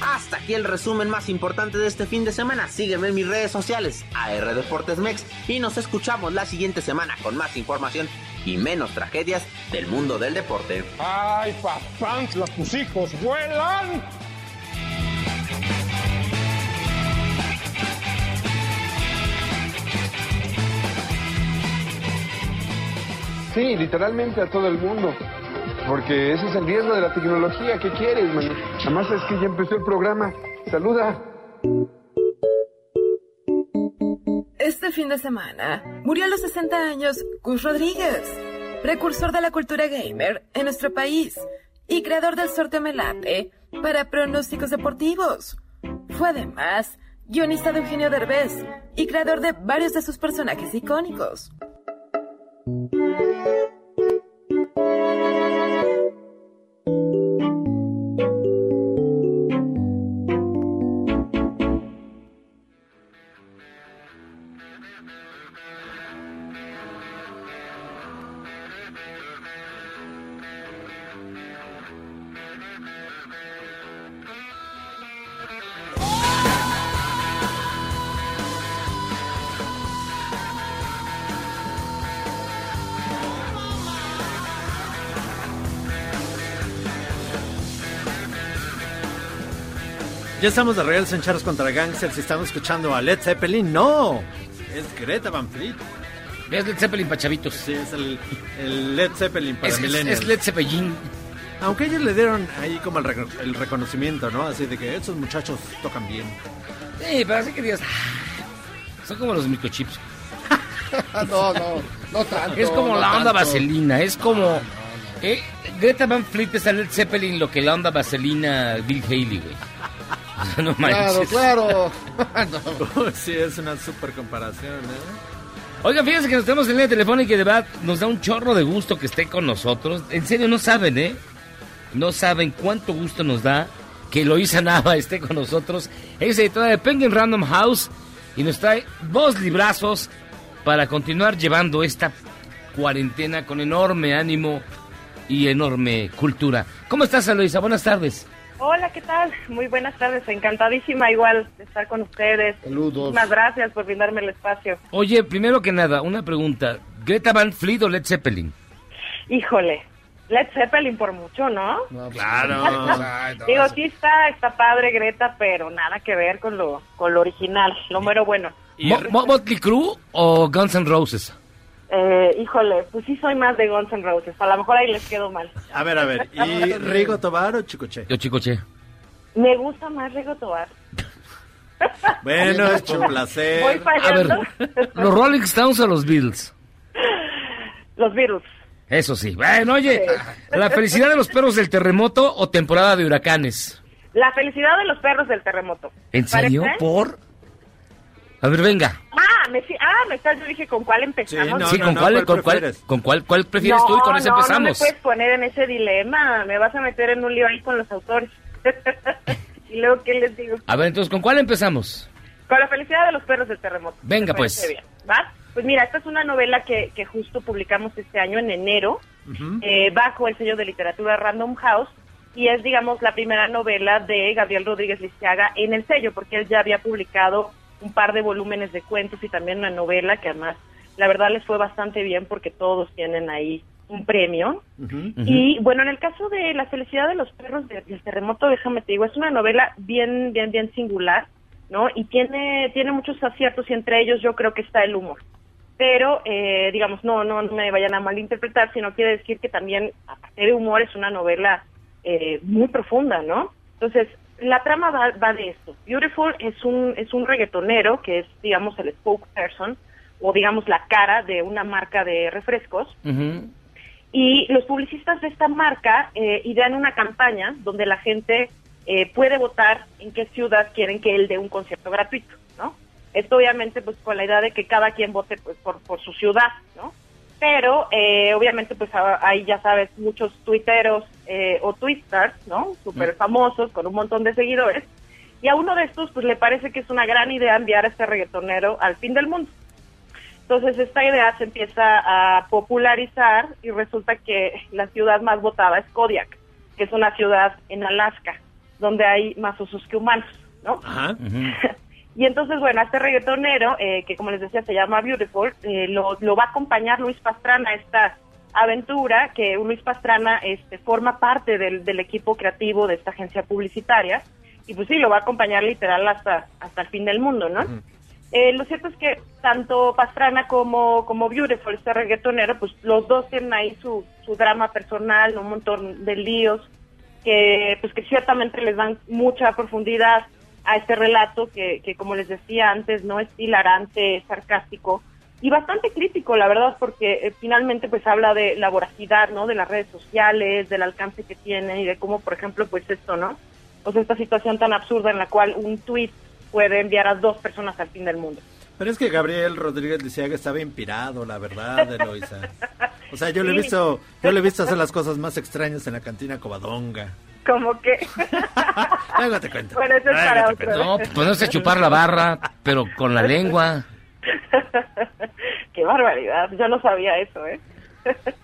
Hasta aquí el resumen más importante de este fin de semana. Sígueme en mis redes sociales, AR Deportes Mex, y nos escuchamos la siguiente semana con más información y menos tragedias del mundo del deporte.
Ay, papá, los tus hijos vuelan.
Sí, literalmente a todo el mundo. Porque ese es el riesgo de la tecnología. ¿Qué quieres, man? Nada más es que ya empezó el programa. Saluda.
Este fin de semana murió a los 60 años Gus Rodríguez, precursor de la cultura gamer en nuestro país y creador del sorteo Melate para pronósticos deportivos. Fue además guionista de Eugenio Derbez y creador de varios de sus personajes icónicos.
Ya estamos de regreso en Charros contra Gangsters y estamos escuchando a Led Zeppelin. No, es Greta Van Fleet.
Es Led Zeppelin para chavitos.
Sí, es el, el Led Zeppelin para
Es- es-
millennials.
es Led Zeppelin.
Aunque ellos le dieron ahí como el, recono- el reconocimiento, ¿no? Así de que estos muchachos tocan bien.
Sí, pero así que digas, ah, son como los microchips. *laughs*
no, no, no tanto.
Es como
no
la onda
tanto.
vaselina, es como... eh, Greta Van Fleet es a Led Zeppelin lo que la onda vaselina Bill Haley, güey. *laughs* No
Claro, claro. *laughs*
sí, es una super comparación, ¿eh?
Oigan, fíjense que nos tenemos en línea telefónica y de verdad nos da un chorro de gusto que esté con nosotros. En serio, no saben, ¿eh? No saben cuánto gusto nos da que Loisa Nava *laughs* esté con nosotros. Es editora de Penguin Random House y nos trae dos librazos para continuar llevando esta cuarentena con enorme ánimo y enorme cultura. ¿Cómo estás, Eloisa? Buenas tardes.
Hola, ¿qué tal? Muy buenas tardes, encantadísima igual de estar con ustedes.
Saludos.
Muchas gracias por brindarme el espacio.
Oye, primero que nada, una pregunta. ¿Greta Van Fleet o Led Zeppelin?
Híjole, Led Zeppelin por mucho, ¿no?
Claro.
Digo, sí está, está padre Greta, pero nada que ver con lo, con lo original, lo mero bueno.
Mo- Mo- ¿Motley Crue o Guns N' Roses?
Eh, híjole, pues sí soy más de Guns N' Roses, a lo mejor ahí les quedo mal.
A ver, a ver. *laughs* ¿Y Rigo Tobar o Chicoche?
Yo, Chicoche.
Me gusta más Rigo Tobar. *laughs*
Bueno, es un placer.
Voy
A ver, ¿los Rolling Stones o los Beatles?
Los Beatles.
Eso sí. Bueno, oye, ¿la felicidad de los perros del terremoto o temporada de huracanes?
La felicidad de los perros del terremoto.
¿En serio?
¿Parece?
¿Por? A ver, venga.
Ah, me, sí- ah, me estás, yo dije, ¿con cuál empezamos?
sí, ¿con, cuál, con, cuál, ¿con cuál, cuál prefieres tú y con
no,
empezamos?
No me puedes poner en ese dilema, me vas a meter en un lío ahí con los autores. *laughs* y luego, ¿qué les digo?
A ver, entonces, ¿con cuál empezamos?
Con la felicidad de los perros del terremoto.
Venga, pues.
bien, ¿va? Pues mira, esta es una novela que, que justo publicamos este año en enero, eh, bajo el sello de literatura Random House, y es, digamos, la primera novela de Gabriel Rodríguez Listiaga en el sello, porque él ya había publicado un par de volúmenes de cuentos y también una novela que además, la verdad, les fue bastante bien porque todos tienen ahí un premio. Y bueno, en el caso de La felicidad de los perros de- del terremoto, déjame te digo, es una novela bien, bien, bien singular, ¿no? Y tiene, tiene muchos aciertos y entre ellos yo creo que está el humor. Pero, eh, digamos, no, no, no me vayan a malinterpretar, sino quiere decir que también, aparte de humor, es una novela eh, muy profunda, ¿no? Entonces, la trama va, va de esto. Beautiful es un, es un reggaetonero que es, digamos, el spokesperson o, digamos, la cara de una marca de refrescos. Y los publicistas de esta marca eh, idean una campaña donde la gente eh, puede votar en qué ciudad quieren que él dé un concierto gratuito, ¿no? Esto obviamente pues con la idea de que cada quien vote pues, por, por su ciudad, ¿no? Pero eh, obviamente pues a- hay ya sabes muchos tuiteros eh, o twisters, ¿no? Súper famosos con un montón de seguidores. Y a uno de estos pues le parece que es una gran idea enviar a este reggaetonero al fin del mundo. Entonces esta idea se empieza a popularizar y resulta que la ciudad más votada es Kodiak, que es una ciudad en Alaska, donde hay más osos que humanos, ¿no? *laughs* Y entonces, bueno, este reggaetonero, eh, que como les decía se llama Beautiful, eh, lo, lo va a acompañar Luis Pastrana a esta aventura, que Luis Pastrana este, forma parte del, del equipo creativo de esta agencia publicitaria, y pues sí, lo va a acompañar literal hasta, hasta el fin del mundo, ¿no? Eh, lo cierto es que tanto Pastrana como, como Beautiful, este reggaetonero, pues los dos tienen ahí su, su drama personal, un montón de líos que pues que ciertamente les dan mucha profundidad a este relato que, que como les decía antes, no es hilarante, es sarcástico y bastante crítico, la verdad, porque eh, finalmente pues habla de la voracidad, ¿no? De las redes sociales, del alcance que tienen y de cómo, por ejemplo, pues esto, ¿no? O sea, esta situación tan absurda en la cual un tweet puede enviar a dos personas al fin del mundo.
Pero es que Gabriel Rodríguez Lisiaga estaba inspirado, la verdad, Eloisa. O sea, yo le he visto, yo le he visto hacer las cosas más extrañas en la cantina Covadonga.
Como que... *laughs*
Luego te cuento.
Bueno, eso es
Luego
para otro.
No, ponerse a chupar la barra, pero con la lengua. *laughs*
Qué barbaridad, yo no sabía eso, ¿eh?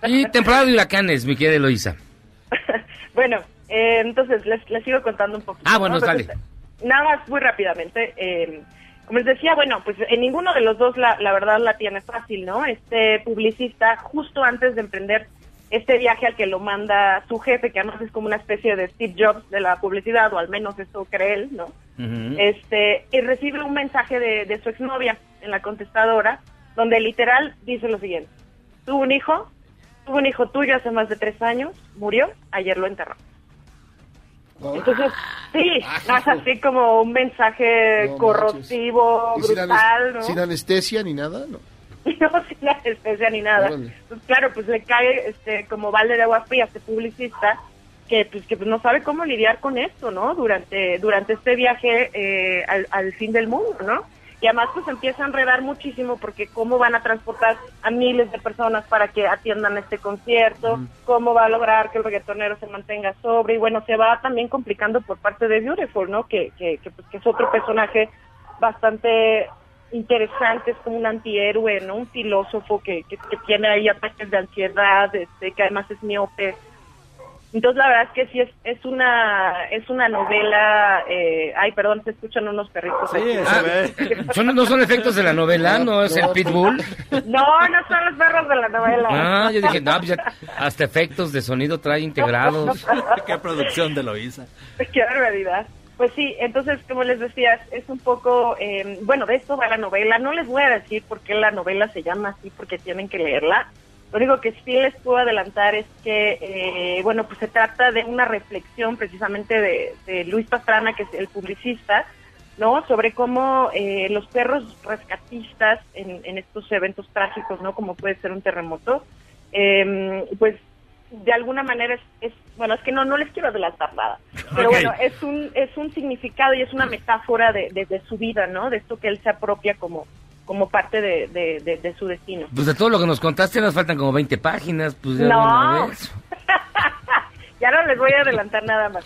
Y temporada de huracanes, mi querida Eloisa. *laughs*
Bueno, eh, entonces les, les sigo contando un poquito.
Ah, bueno,
¿no?
dale.
Nada más muy rápidamente. eh, como les decía, bueno, pues en ninguno de los dos la, la verdad la tiene fácil, ¿no? Este publicista, justo antes de emprender este viaje al que lo manda su jefe, que además es como una especie de Steve Jobs de la publicidad, o al menos eso cree él, ¿no? este y recibe un mensaje de, de su exnovia en la contestadora donde literal dice lo siguiente. Tuvo un hijo tuvo un hijo tuyo hace más de tres años murió ayer lo enterró. Entonces sí no es así como un mensaje
No
corrosivo
¿Y sin,
brutal
sin anestesia ni nada? No. *laughs*
no sin anestesia ni nada.
Órale.
Pues claro, pues le cae este como balde de agua fría a este publicista que pues que pues no sabe cómo lidiar con esto, ¿no? Durante durante este viaje eh, al, al fin del mundo, ¿no? y además pues empieza a enredar muchísimo porque cómo van a transportar a miles de personas para que atiendan este concierto, cómo va a lograr que el reggaetonero se mantenga sobre y bueno, se va también complicando por parte de Beautiful, ¿no? Que, que, que, pues, que es otro personaje bastante interesante, es como un antihéroe, ¿no? Un filósofo que, que, que tiene ahí ataques de ansiedad, este, que además es miope. Entonces la verdad es que sí es, es una es una novela, eh, ay perdón, se escuchan unos perritos. aquí.
Ah, son- no son efectos de la novela, no es el pitbull.
No, no son los perros de la novela.
Ah, yo dije, no, pues ya hasta efectos de sonido trae integrados. *laughs*
Qué producción de Loisa.
Qué barbaridad. Pues sí, entonces, como les decía, es un poco, eh, bueno, de esto va la novela. No les voy a decir por qué la novela se llama así, porque tienen que leerla. Lo único que sí les puedo adelantar es que, eh, bueno, pues se trata de una reflexión precisamente de, de Luis Pastrana, que es el publicista, ¿no? Sobre cómo eh, los perros rescatistas en, en estos eventos trágicos, ¿no? Como puede ser un terremoto, eh, pues de alguna manera es, es- bueno, es que no no les quiero adelantar nada, pero bueno, es un es un significado y es una metáfora de, de, de su vida, ¿no? De esto que él se apropia como como parte de, de, su destino.
Pues de todo lo que nos contaste nos faltan como 20 páginas. Pues ya de
No.
vez. *laughs*
Ya no les voy a adelantar nada más.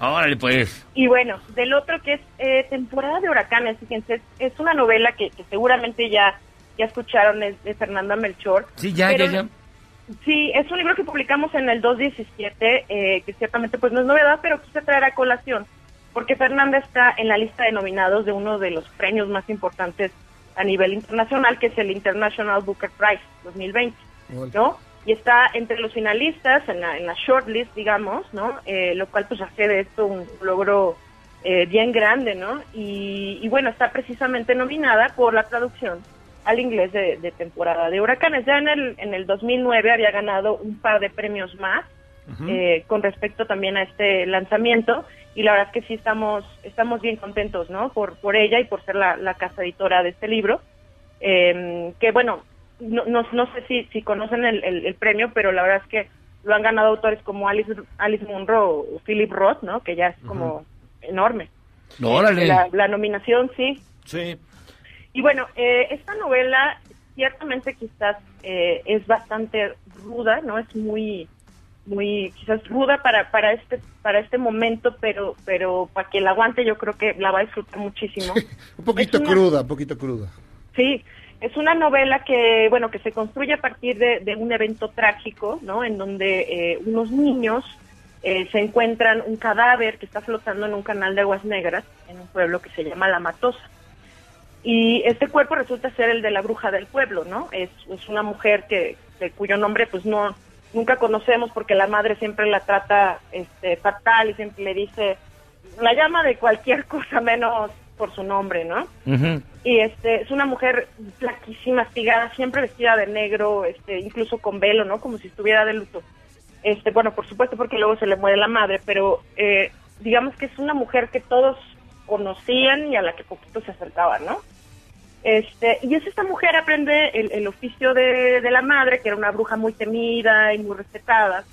Órale, pues.
Y bueno, del otro que es eh, temporada de huracanes, fíjense, es, es una novela que, que seguramente ya ya escucharon, es de Fernanda Melchor.
Sí, ya,
Pero-
ya, ya.
Sí, es un libro que publicamos en el 217, eh, que ciertamente pues no es novedad, pero quise traer a colación, porque Fernanda está en la lista de nominados de uno de los premios más importantes a nivel internacional, que es el International Booker Prize 2020, ¿no? Y está entre los finalistas en la, en la shortlist, digamos, ¿no? Eh, lo cual pues hace de esto un logro eh, bien grande, ¿no? Y, y bueno, está precisamente nominada por la traducción al inglés de, de temporada de huracanes. Ya en el, en el 2009 había ganado un par de premios más eh, con respecto también a este lanzamiento y la verdad es que sí estamos estamos bien contentos, ¿no? Por, por ella y por ser la, la casa editora de este libro. Eh, que bueno, no, no, no sé si, si conocen el, el- el premio, pero la verdad es que lo han ganado autores como Alice, Alice Munro o Philip Roth, ¿no? Que ya es como enorme.
Órale.
La, la nominación, sí.
Sí.
Y bueno, eh, esta novela ciertamente quizás eh, es bastante ruda, ¿no? Es muy, muy, quizás ruda para, para este, para este momento, pero, pero para que la aguante yo creo que la va a disfrutar muchísimo. *laughs*
Un poquito
una-
cruda, un poquito cruda.
Sí, es una novela que, bueno, que se construye a partir de, de un evento trágico, ¿no? En donde eh, unos niños eh, se encuentran un cadáver que está flotando en un canal de aguas negras en un pueblo que se llama La Matosa. Y este cuerpo resulta ser el de la bruja del pueblo, ¿no? Es, es una mujer que, que cuyo nombre pues no nunca conocemos porque la madre siempre la trata este fatal y siempre le dice la llama de cualquier *laughs* cosa menos por su nombre, ¿no? Y este es una mujer flaquísima, espigada, siempre vestida de negro, este incluso con velo, ¿no? Como si estuviera de luto. Este, bueno, por supuesto porque luego se le muere la madre, pero eh, digamos que es una mujer que todos conocían y a la que poquito se acercaban, ¿no? Este, y es esta mujer aprende el, el oficio de, de la madre, que era una bruja muy temida y muy respetada,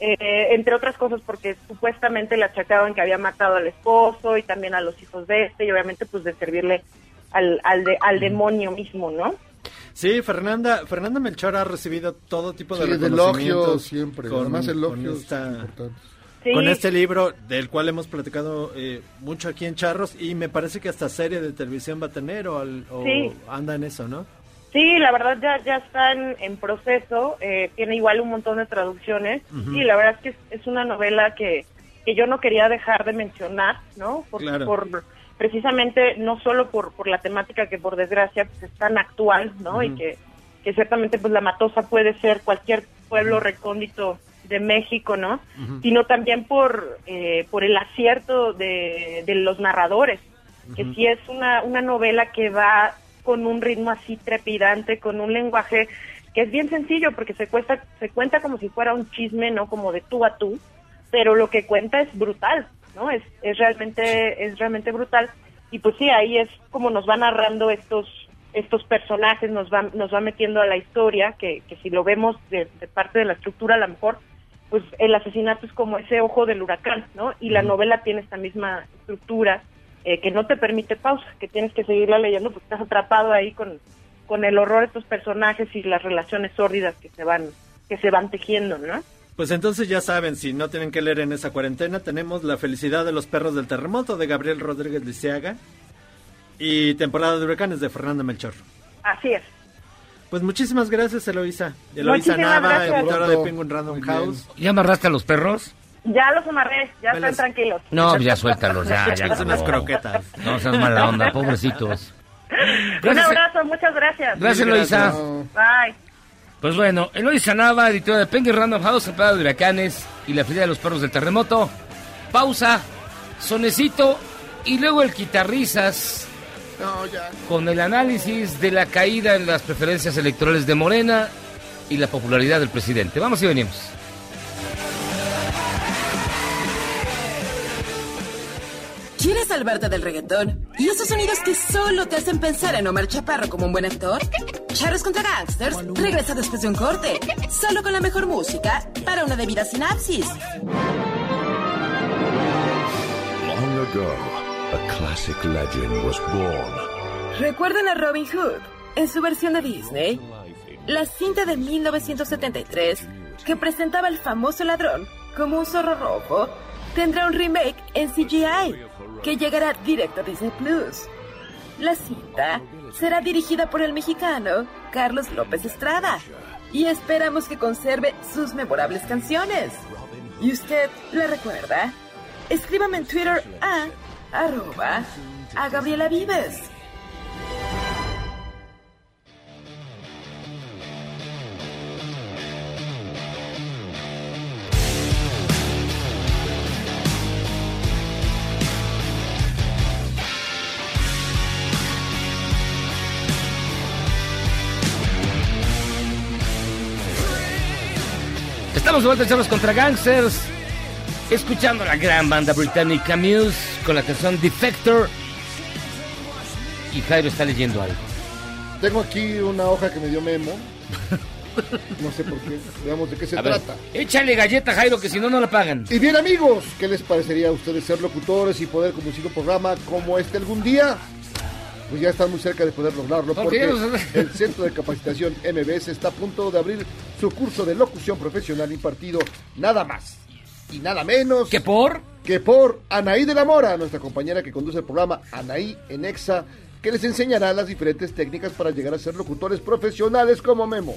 eh, entre otras cosas porque supuestamente le achacaban que había matado al esposo y también a los hijos de este, y obviamente pues de servirle al, al, de- al demonio mismo, ¿no?
Sí, Fernanda, Fernanda Melchor ha recibido todo tipo de
Sí,
reconocimientos
elogios siempre, además elogios
esta-
importantes.
Sí.
con este libro del cual hemos platicado eh, mucho aquí en Charros y me parece que hasta serie de televisión va a tener o, al- o
Sí.
anda en eso, ¿no?
Sí, la verdad ya, ya está en, proceso, eh, tiene igual un montón de traducciones y la verdad es que es, es una novela que, que yo no quería dejar de mencionar, ¿no? Por,
Claro.
por- precisamente no solo por, por la temática que por desgracia pues, es tan actual, ¿no? Y que, que ciertamente pues la Matosa puede ser cualquier pueblo recóndito de México, ¿no? Sino también por, eh, por el acierto de, de los narradores, que sí es una, una novela que va con un ritmo así trepidante, con un lenguaje que es bien sencillo porque se cuesta, se cuenta como si fuera un chisme, ¿no? Como de tú a tú, pero lo que cuenta es brutal, ¿no? Es, es realmente, es realmente brutal. Y pues sí, ahí es como nos va narrando estos, estos personajes, nos va, nos va metiendo a la historia, que, que si lo vemos de, de parte de la estructura, a lo mejor, pues el asesinato es como ese ojo del huracán, ¿no? Y la novela tiene esta misma estructura, eh, que no te permite pausa, que tienes que seguirla leyendo porque estás atrapado ahí con, con el horror de estos personajes y las relaciones sórdidas que se van que se van tejiendo, ¿no?
Pues entonces ya saben, si no tienen que leer en esa cuarentena, tenemos La felicidad de los perros del terremoto de Gabriel Rodríguez Lisiaga y Temporada de huracanes de Fernando Melchor.
Así es.
Pues muchísimas gracias, Eloisa. Eloisa
Muchísimas
Nava, editora de Penguin Random House.
¿Ya amarraste a los perros?
Ya los amarré, ya están tranquilos.
No, ya suéltalos, ya, ya. *laughs*
Échales unas
no.
croquetas.
No seas mala onda, pobrecitos.
Un abrazo, muchas gracias.
Gracias, Eloisa.
Bye.
Pues bueno, Eloisa Nava, editora de Penguin Random House, temporada de huracanes y la feria de los perros del terremoto. Pausa, sonecito y luego el quitarrisas
No, ya.
con el análisis de la caída en las preferencias electorales de Morena y la popularidad del presidente. Vamos y venimos.
¿Quieres salvarte del reggaetón? ¿Y esos sonidos que solo te hacen pensar en Omar Chaparro como un buen actor? Charros contra Gangsters regresa después de un corte, solo con la mejor música para una debida sinapsis.
Long ago, a classic legend was born.
¿Recuerdan a Robin Hood en su versión de Disney? La cinta de 1973 que presentaba al famoso ladrón como un zorro rojo tendrá un remake en CGI que llegará directo a Disney Plus. La cinta será dirigida por el mexicano Carlos López Estrada y esperamos que conserve sus memorables canciones. ¿Y usted la recuerda? Escríbame en Twitter a arroba a Gabriela Vives.
Estamos de vuelta en Charlos contra Gangsters, escuchando la gran banda británica Muse con la canción Defector. Y Jairo está leyendo algo.
Tengo aquí una hoja que me dio Memo. No sé por qué. Veamos de qué se
A ver,
trata.
échale galleta, Jairo, que si no, no la pagan.
Y bien amigos, ¿qué les parecería a ustedes ser locutores y poder conducir un programa como este algún día? Pues ya están muy cerca de poder lograrlo
Porque
porque el Centro de Capacitación MBS está a punto de abrir su curso de locución profesional impartido nada más y nada menos
que por
que por Anaí de la Mora, nuestra compañera que conduce el programa Anaí en Exa, que les enseñará las diferentes técnicas para llegar a ser locutores profesionales como Memo.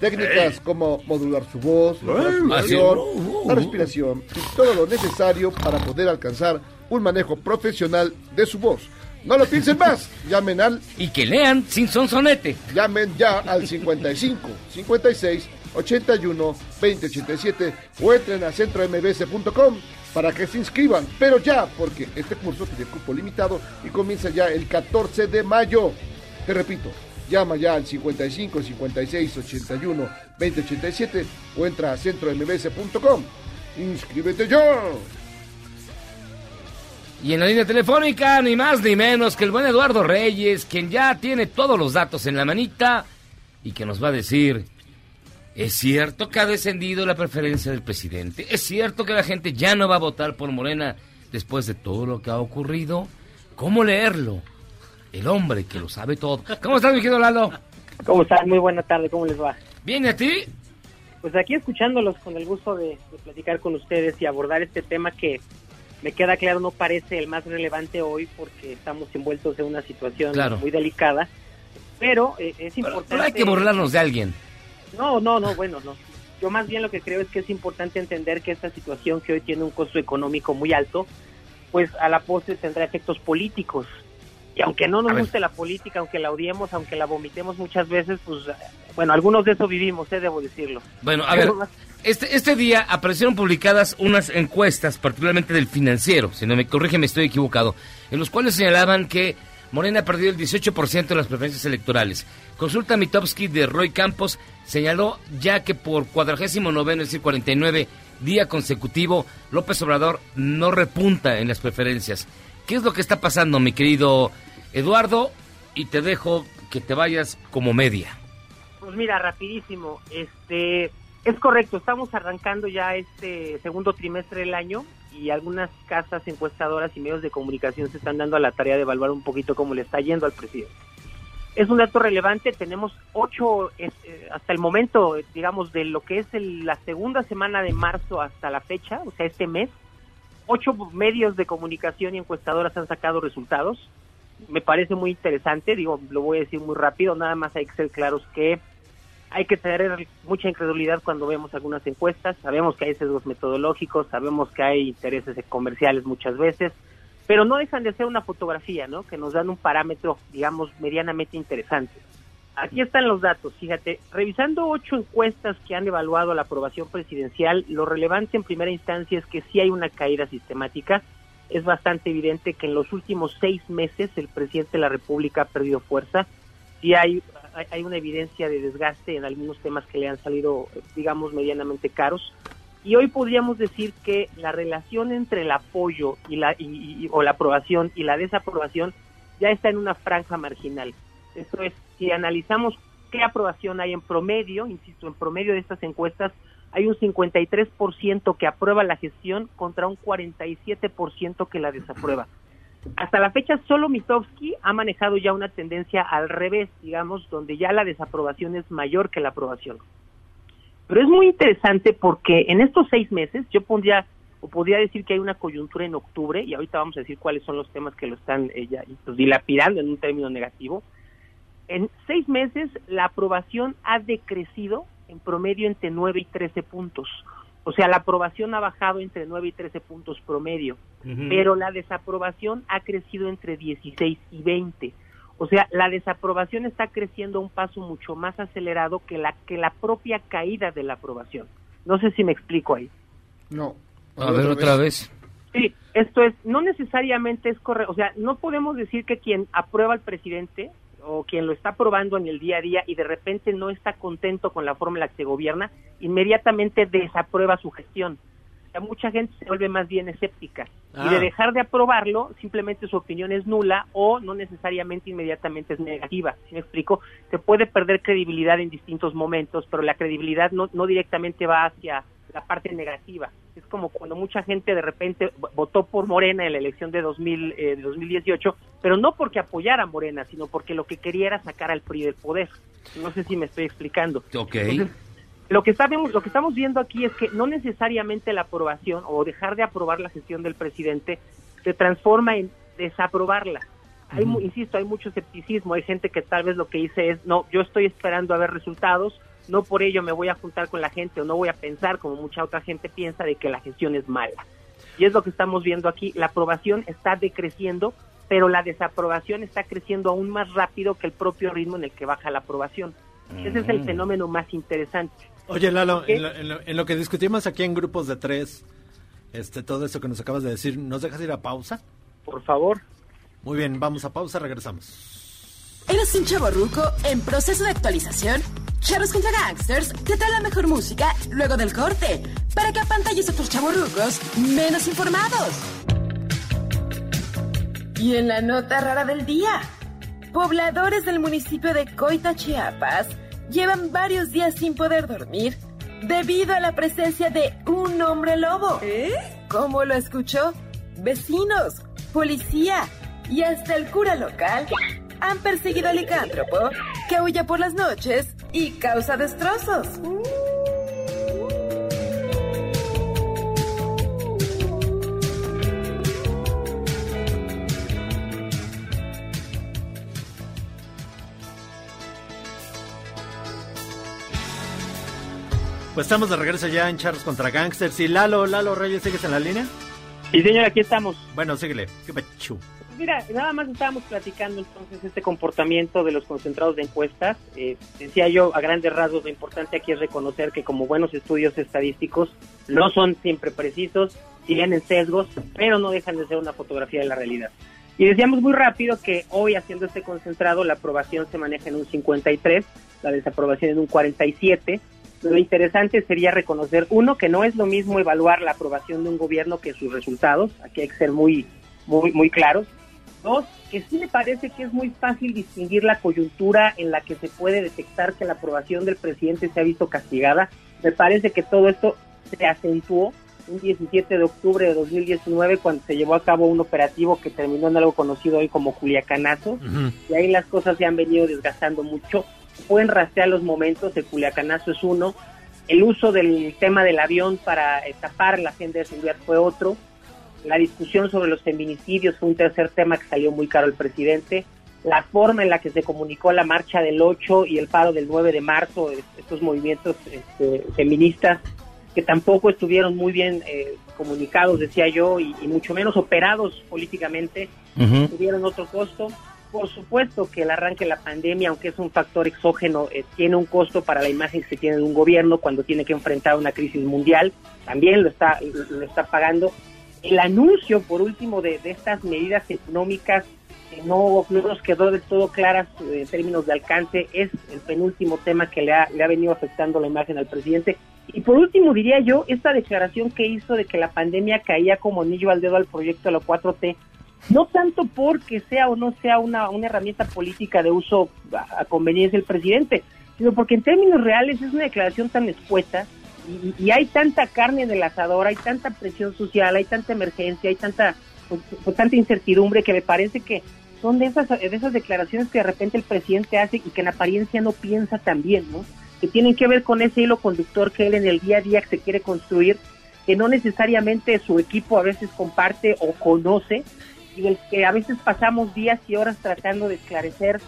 Técnicas como modular su voz, la respiración,
así.
la respiración y todo lo necesario para poder alcanzar un manejo profesional de su voz. No lo piensen más, *laughs* llamen al...
Y que lean sin sonsonete.
Llamen ya al 55 56 81 20 87 o entren a centrombs.com para que se inscriban, pero ya, porque este curso tiene cupo limitado y comienza ya el 14 de mayo. Te repito, llama ya al 55 56 81 20 87 o entra a centrombs.com. Inscríbete ya.
Y en la línea telefónica, ni más ni menos que el buen Eduardo Reyes, quien ya tiene todos los datos en la manita y que nos va a decir, ¿es cierto que ha descendido la preferencia del presidente? ¿Es cierto que la gente ya no va a votar por Morena después de todo lo que ha ocurrido? ¿Cómo leerlo? El hombre que lo sabe todo. ¿Cómo estás, mi querido Lalo?
¿Cómo están? Muy buena tarde, ¿cómo les va?
¿Bien a ti?
Pues aquí escuchándolos con el gusto de, de platicar con ustedes y abordar este tema que me queda claro no parece el más relevante hoy porque estamos envueltos en una situación
Claro.
muy delicada, pero eh, es importante...
Pero hay que burlarnos de alguien.
No, no, no, bueno, no. Yo más bien lo que creo es que es importante entender que esta situación que hoy tiene un costo económico muy alto, pues a la postre tendrá efectos políticos. Y aunque no nos guste la política, aunque la odiemos, aunque la vomitemos muchas veces, pues bueno, algunos de eso vivimos, eh, debo decirlo.
Bueno, a ver, este, este día aparecieron publicadas unas encuestas, particularmente del financiero, si no me corrige, me estoy equivocado, en los cuales señalaban que Morena perdió el 18% de las preferencias electorales. Consulta Mitowski de Roy Campos señaló ya que por cuadragésimo noveno, es decir, 49 día consecutivo, López Obrador no repunta en las preferencias. ¿Qué es lo que está pasando, mi querido Eduardo? Y te dejo que te vayas como media.
Pues mira, rapidísimo, este es correcto, estamos arrancando ya este segundo trimestre del año y algunas casas encuestadoras y medios de comunicación se están dando a la tarea de evaluar un poquito cómo le está yendo al presidente. Es un dato relevante, tenemos ocho, eh, hasta el momento, digamos, de lo que es el- la segunda semana de marzo hasta la fecha, o sea, este mes, ocho medios de comunicación y encuestadoras han sacado resultados. Me parece muy interesante, digo, lo voy a decir muy rápido, nada más hay que ser claros que hay que tener mucha incredulidad cuando vemos algunas encuestas, sabemos que hay sesgos metodológicos, sabemos que hay intereses comerciales muchas veces, pero no dejan de ser una fotografía, ¿no? Que nos dan un parámetro, digamos, medianamente interesante. Aquí están los datos, fíjate, revisando ocho encuestas que han evaluado la aprobación presidencial, lo relevante en primera instancia es que sí hay una caída sistemática. Es bastante evidente que en los últimos seis meses el presidente de la República ha perdido fuerza. Sí hay, hay- una evidencia de desgaste en algunos temas que le han salido, digamos, medianamente caros. Y hoy podríamos decir que la relación entre el apoyo y la, y- o la aprobación y la desaprobación ya está en una franja marginal. Esto es, si analizamos qué aprobación hay en promedio, insisto, en promedio de estas encuestas, hay un 53% que aprueba la gestión contra un 47% que la desaprueba. Hasta la fecha, solo Mitofsky ha manejado ya una tendencia al revés, digamos, donde ya la desaprobación es mayor que la aprobación. Pero es muy interesante porque en estos seis meses yo pondría o podría decir que hay una coyuntura en octubre y ahorita vamos a decir cuáles son los temas que lo están eh, ya, pues, dilapidando en un término negativo. En seis meses la aprobación ha decrecido en promedio entre 9 y 13 puntos. O sea, la aprobación ha bajado entre 9 y 13 puntos promedio, pero la desaprobación ha crecido entre 16 y 20. O sea, la desaprobación está creciendo a un paso mucho más acelerado que la que la propia caída de la aprobación. No sé si me explico ahí.
No.
A ver, otra vez.
Sí, esto es, no necesariamente es correcto, o sea, no podemos decir que quien aprueba al presidente o quien lo está aprobando en el día a día y de repente no está contento con la forma en la que se gobierna, inmediatamente desaprueba su gestión. Mucha gente se vuelve más bien escéptica
Ah.
y de dejar de aprobarlo, simplemente su opinión es nula o no necesariamente inmediatamente es negativa. Si me explico? Se puede perder credibilidad en distintos momentos, pero la credibilidad no, no directamente va hacia la parte negativa. Es como cuando mucha gente de repente votó por Morena en la elección de, 2000, eh, de 2018, pero no porque apoyara a Morena, sino porque lo que quería era sacar al PRI del poder. No sé si me estoy explicando.
Ok.
Entonces, lo que sabemos, lo que estamos viendo aquí es que no necesariamente la aprobación o dejar de aprobar la gestión del presidente se transforma en desaprobarla. Hay, mu- insisto, hay mucho escepticismo, hay gente que tal vez lo que dice es, no, yo estoy esperando a ver resultados, no por ello me voy a juntar con la gente o no voy a pensar como mucha otra gente piensa de que la gestión es mala. Y es lo que estamos viendo aquí, la aprobación está decreciendo, pero la desaprobación está creciendo aún más rápido que el propio ritmo en el que baja la aprobación. Ese es el fenómeno más interesante.
Oye, Lalo, en lo, en lo- en lo que discutimos aquí en grupos de tres, este, todo eso que nos acabas de decir, ¿nos dejas ir a pausa?
Por favor.
Muy bien, vamos a pausa, regresamos.
¿Eres un chavo ruco en proceso de actualización? Charros contra Gangsters te trae la mejor música luego del corte para que apantalles a otros chavos rucos menos informados. Y en la nota rara del día, pobladores del municipio de Coita, Chiapas, llevan varios días sin poder dormir debido a la presencia de un hombre lobo. ¿Eh? ¿Cómo lo escuchó? Vecinos, policía y hasta el cura local han perseguido al licántropo que huye por las noches y causa destrozos.
Pues estamos de regreso ya en Charros contra Gangsters. Y Lalo, Lalo Reyes, ¿sigues en la línea?
Sí, señor, aquí estamos.
Bueno, síguele. ¿Qué pachu?
Mira, nada más estábamos platicando entonces este comportamiento de los concentrados de encuestas. Eh, decía yo, a grandes rasgos, lo importante aquí es reconocer que como buenos estudios estadísticos no son siempre precisos, tienen sesgos, pero no dejan de ser una fotografía de la realidad. Y decíamos muy rápido que hoy haciendo este concentrado la aprobación se maneja en un 53, la desaprobación en un 47. Lo interesante sería reconocer, uno, que no es lo mismo evaluar la aprobación de un gobierno que sus resultados, aquí hay que ser muy, muy, muy claros. Dos, que sí me parece que es muy fácil distinguir la coyuntura en la que se puede detectar que la aprobación del presidente se ha visto castigada. Me parece que todo esto se acentuó un 17 de octubre de 2019 cuando se llevó a cabo un operativo que terminó en algo conocido hoy como Culiacanazo. Y ahí las cosas se han venido desgastando mucho. Pueden rastrear los momentos, el Culiacanazo es uno. El uso del tema del avión para tapar la agenda de seguridad fue otro. La discusión sobre los feminicidios fue un tercer tema que salió muy caro al presidente. La forma en la que se comunicó la marcha del 8 y el paro del 9 de marzo, es- estos movimientos este, feministas que tampoco estuvieron muy bien eh, comunicados, decía yo, y, y mucho menos operados políticamente, tuvieron otro costo. Por supuesto que el arranque de la pandemia, aunque es un factor exógeno, eh, tiene un costo para la imagen que tiene de un gobierno cuando tiene que enfrentar una crisis mundial, también lo está, lo está pagando. El anuncio, por último, de, de estas medidas económicas que no, no nos quedó del todo claras eh, en términos de alcance, es el penúltimo tema que le ha, le ha venido afectando la imagen al presidente. Y por último, diría yo, esta declaración que hizo de que la pandemia caía como anillo al dedo al proyecto de la 4T, no tanto porque sea o no sea una, una herramienta política de uso a, conveniencia del presidente, sino porque en términos reales es una declaración tan escueta y, y hay tanta carne en el asador, hay tanta presión social, hay tanta emergencia, hay tanta, pues, pues, tanta incertidumbre que me parece que son de esas, de esas declaraciones que de repente el presidente hace y que en apariencia no piensa tan bien, ¿no? Que tienen que ver con ese hilo conductor que él en el día a día se quiere construir, que no necesariamente su equipo a veces comparte o conoce, y del que a veces pasamos días y horas tratando de esclarecer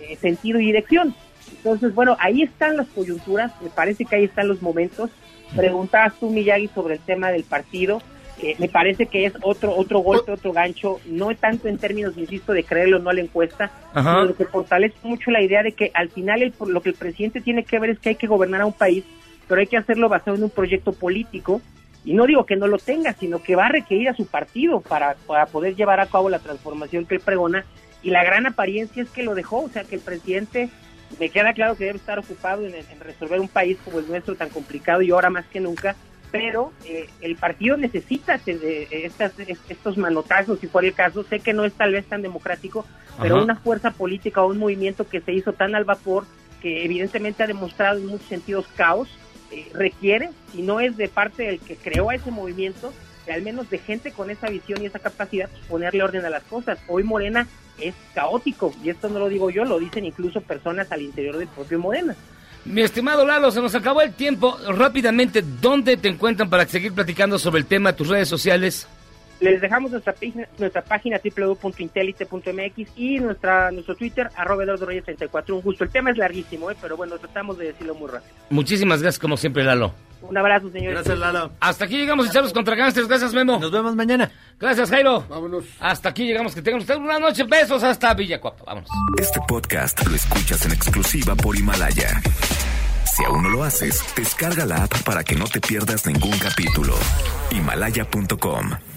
eh, sentido y dirección. Entonces, bueno, ahí están las coyunturas, me parece que ahí están los momentos. Preguntabas tú, Miyagi, sobre el tema del partido. Eh, me parece que es otro otro golpe, otro gancho, no tanto en términos, insisto, de creerlo o no a la encuesta,
Ajá.
sino de que fortalece mucho la idea de que al final el- lo que el presidente tiene que ver es que hay que gobernar a un país, pero hay que hacerlo basado en un proyecto político. Y no digo que no lo tenga, sino que va a requerir a su partido para, para poder llevar a cabo la transformación que él pregona. Y la gran apariencia es que lo dejó, o sea, que el presidente me queda claro que debe estar ocupado en, en resolver un país como el nuestro tan complicado y ahora más que nunca, pero eh, el partido necesita de- estas, estos manotazos, si fuera el caso, sé que no es tal vez tan democrático, pero
Ajá.
una fuerza política o un movimiento que se hizo tan al vapor, que evidentemente ha demostrado en muchos sentidos caos, eh, requiere, si no es de parte del que creó ese movimiento, de al menos de gente con esa visión y esa capacidad, pues, ponerle orden a las cosas. Hoy Morena es caótico, y esto no lo digo yo, lo dicen incluso personas al interior del propio Morena.
Mi estimado Lalo, se nos acabó el tiempo. Rápidamente, ¿dónde te encuentran para seguir platicando sobre el tema, tus redes sociales?
Les dejamos nuestra página, nuestra página www.intelite.mx y nuestra, nuestro Twitter, arroba Eduardo Reyes 34. Un gusto. El tema es larguísimo, ¿eh? pero bueno, tratamos de decirlo muy rápido.
Muchísimas gracias, como siempre, Lalo.
Un abrazo, señores.
Hasta aquí llegamos, echarlos contra gánsteres. Gracias, Memo.
Nos vemos mañana.
Gracias, Jairo.
Vámonos.
Hasta aquí llegamos. Que tengan ustedes una noche. Besos hasta Villacuapa. Vámonos.
Este podcast lo escuchas en exclusiva por Himalaya. Si aún no lo haces, descarga la app para que no te pierdas ningún capítulo. Himalaya.com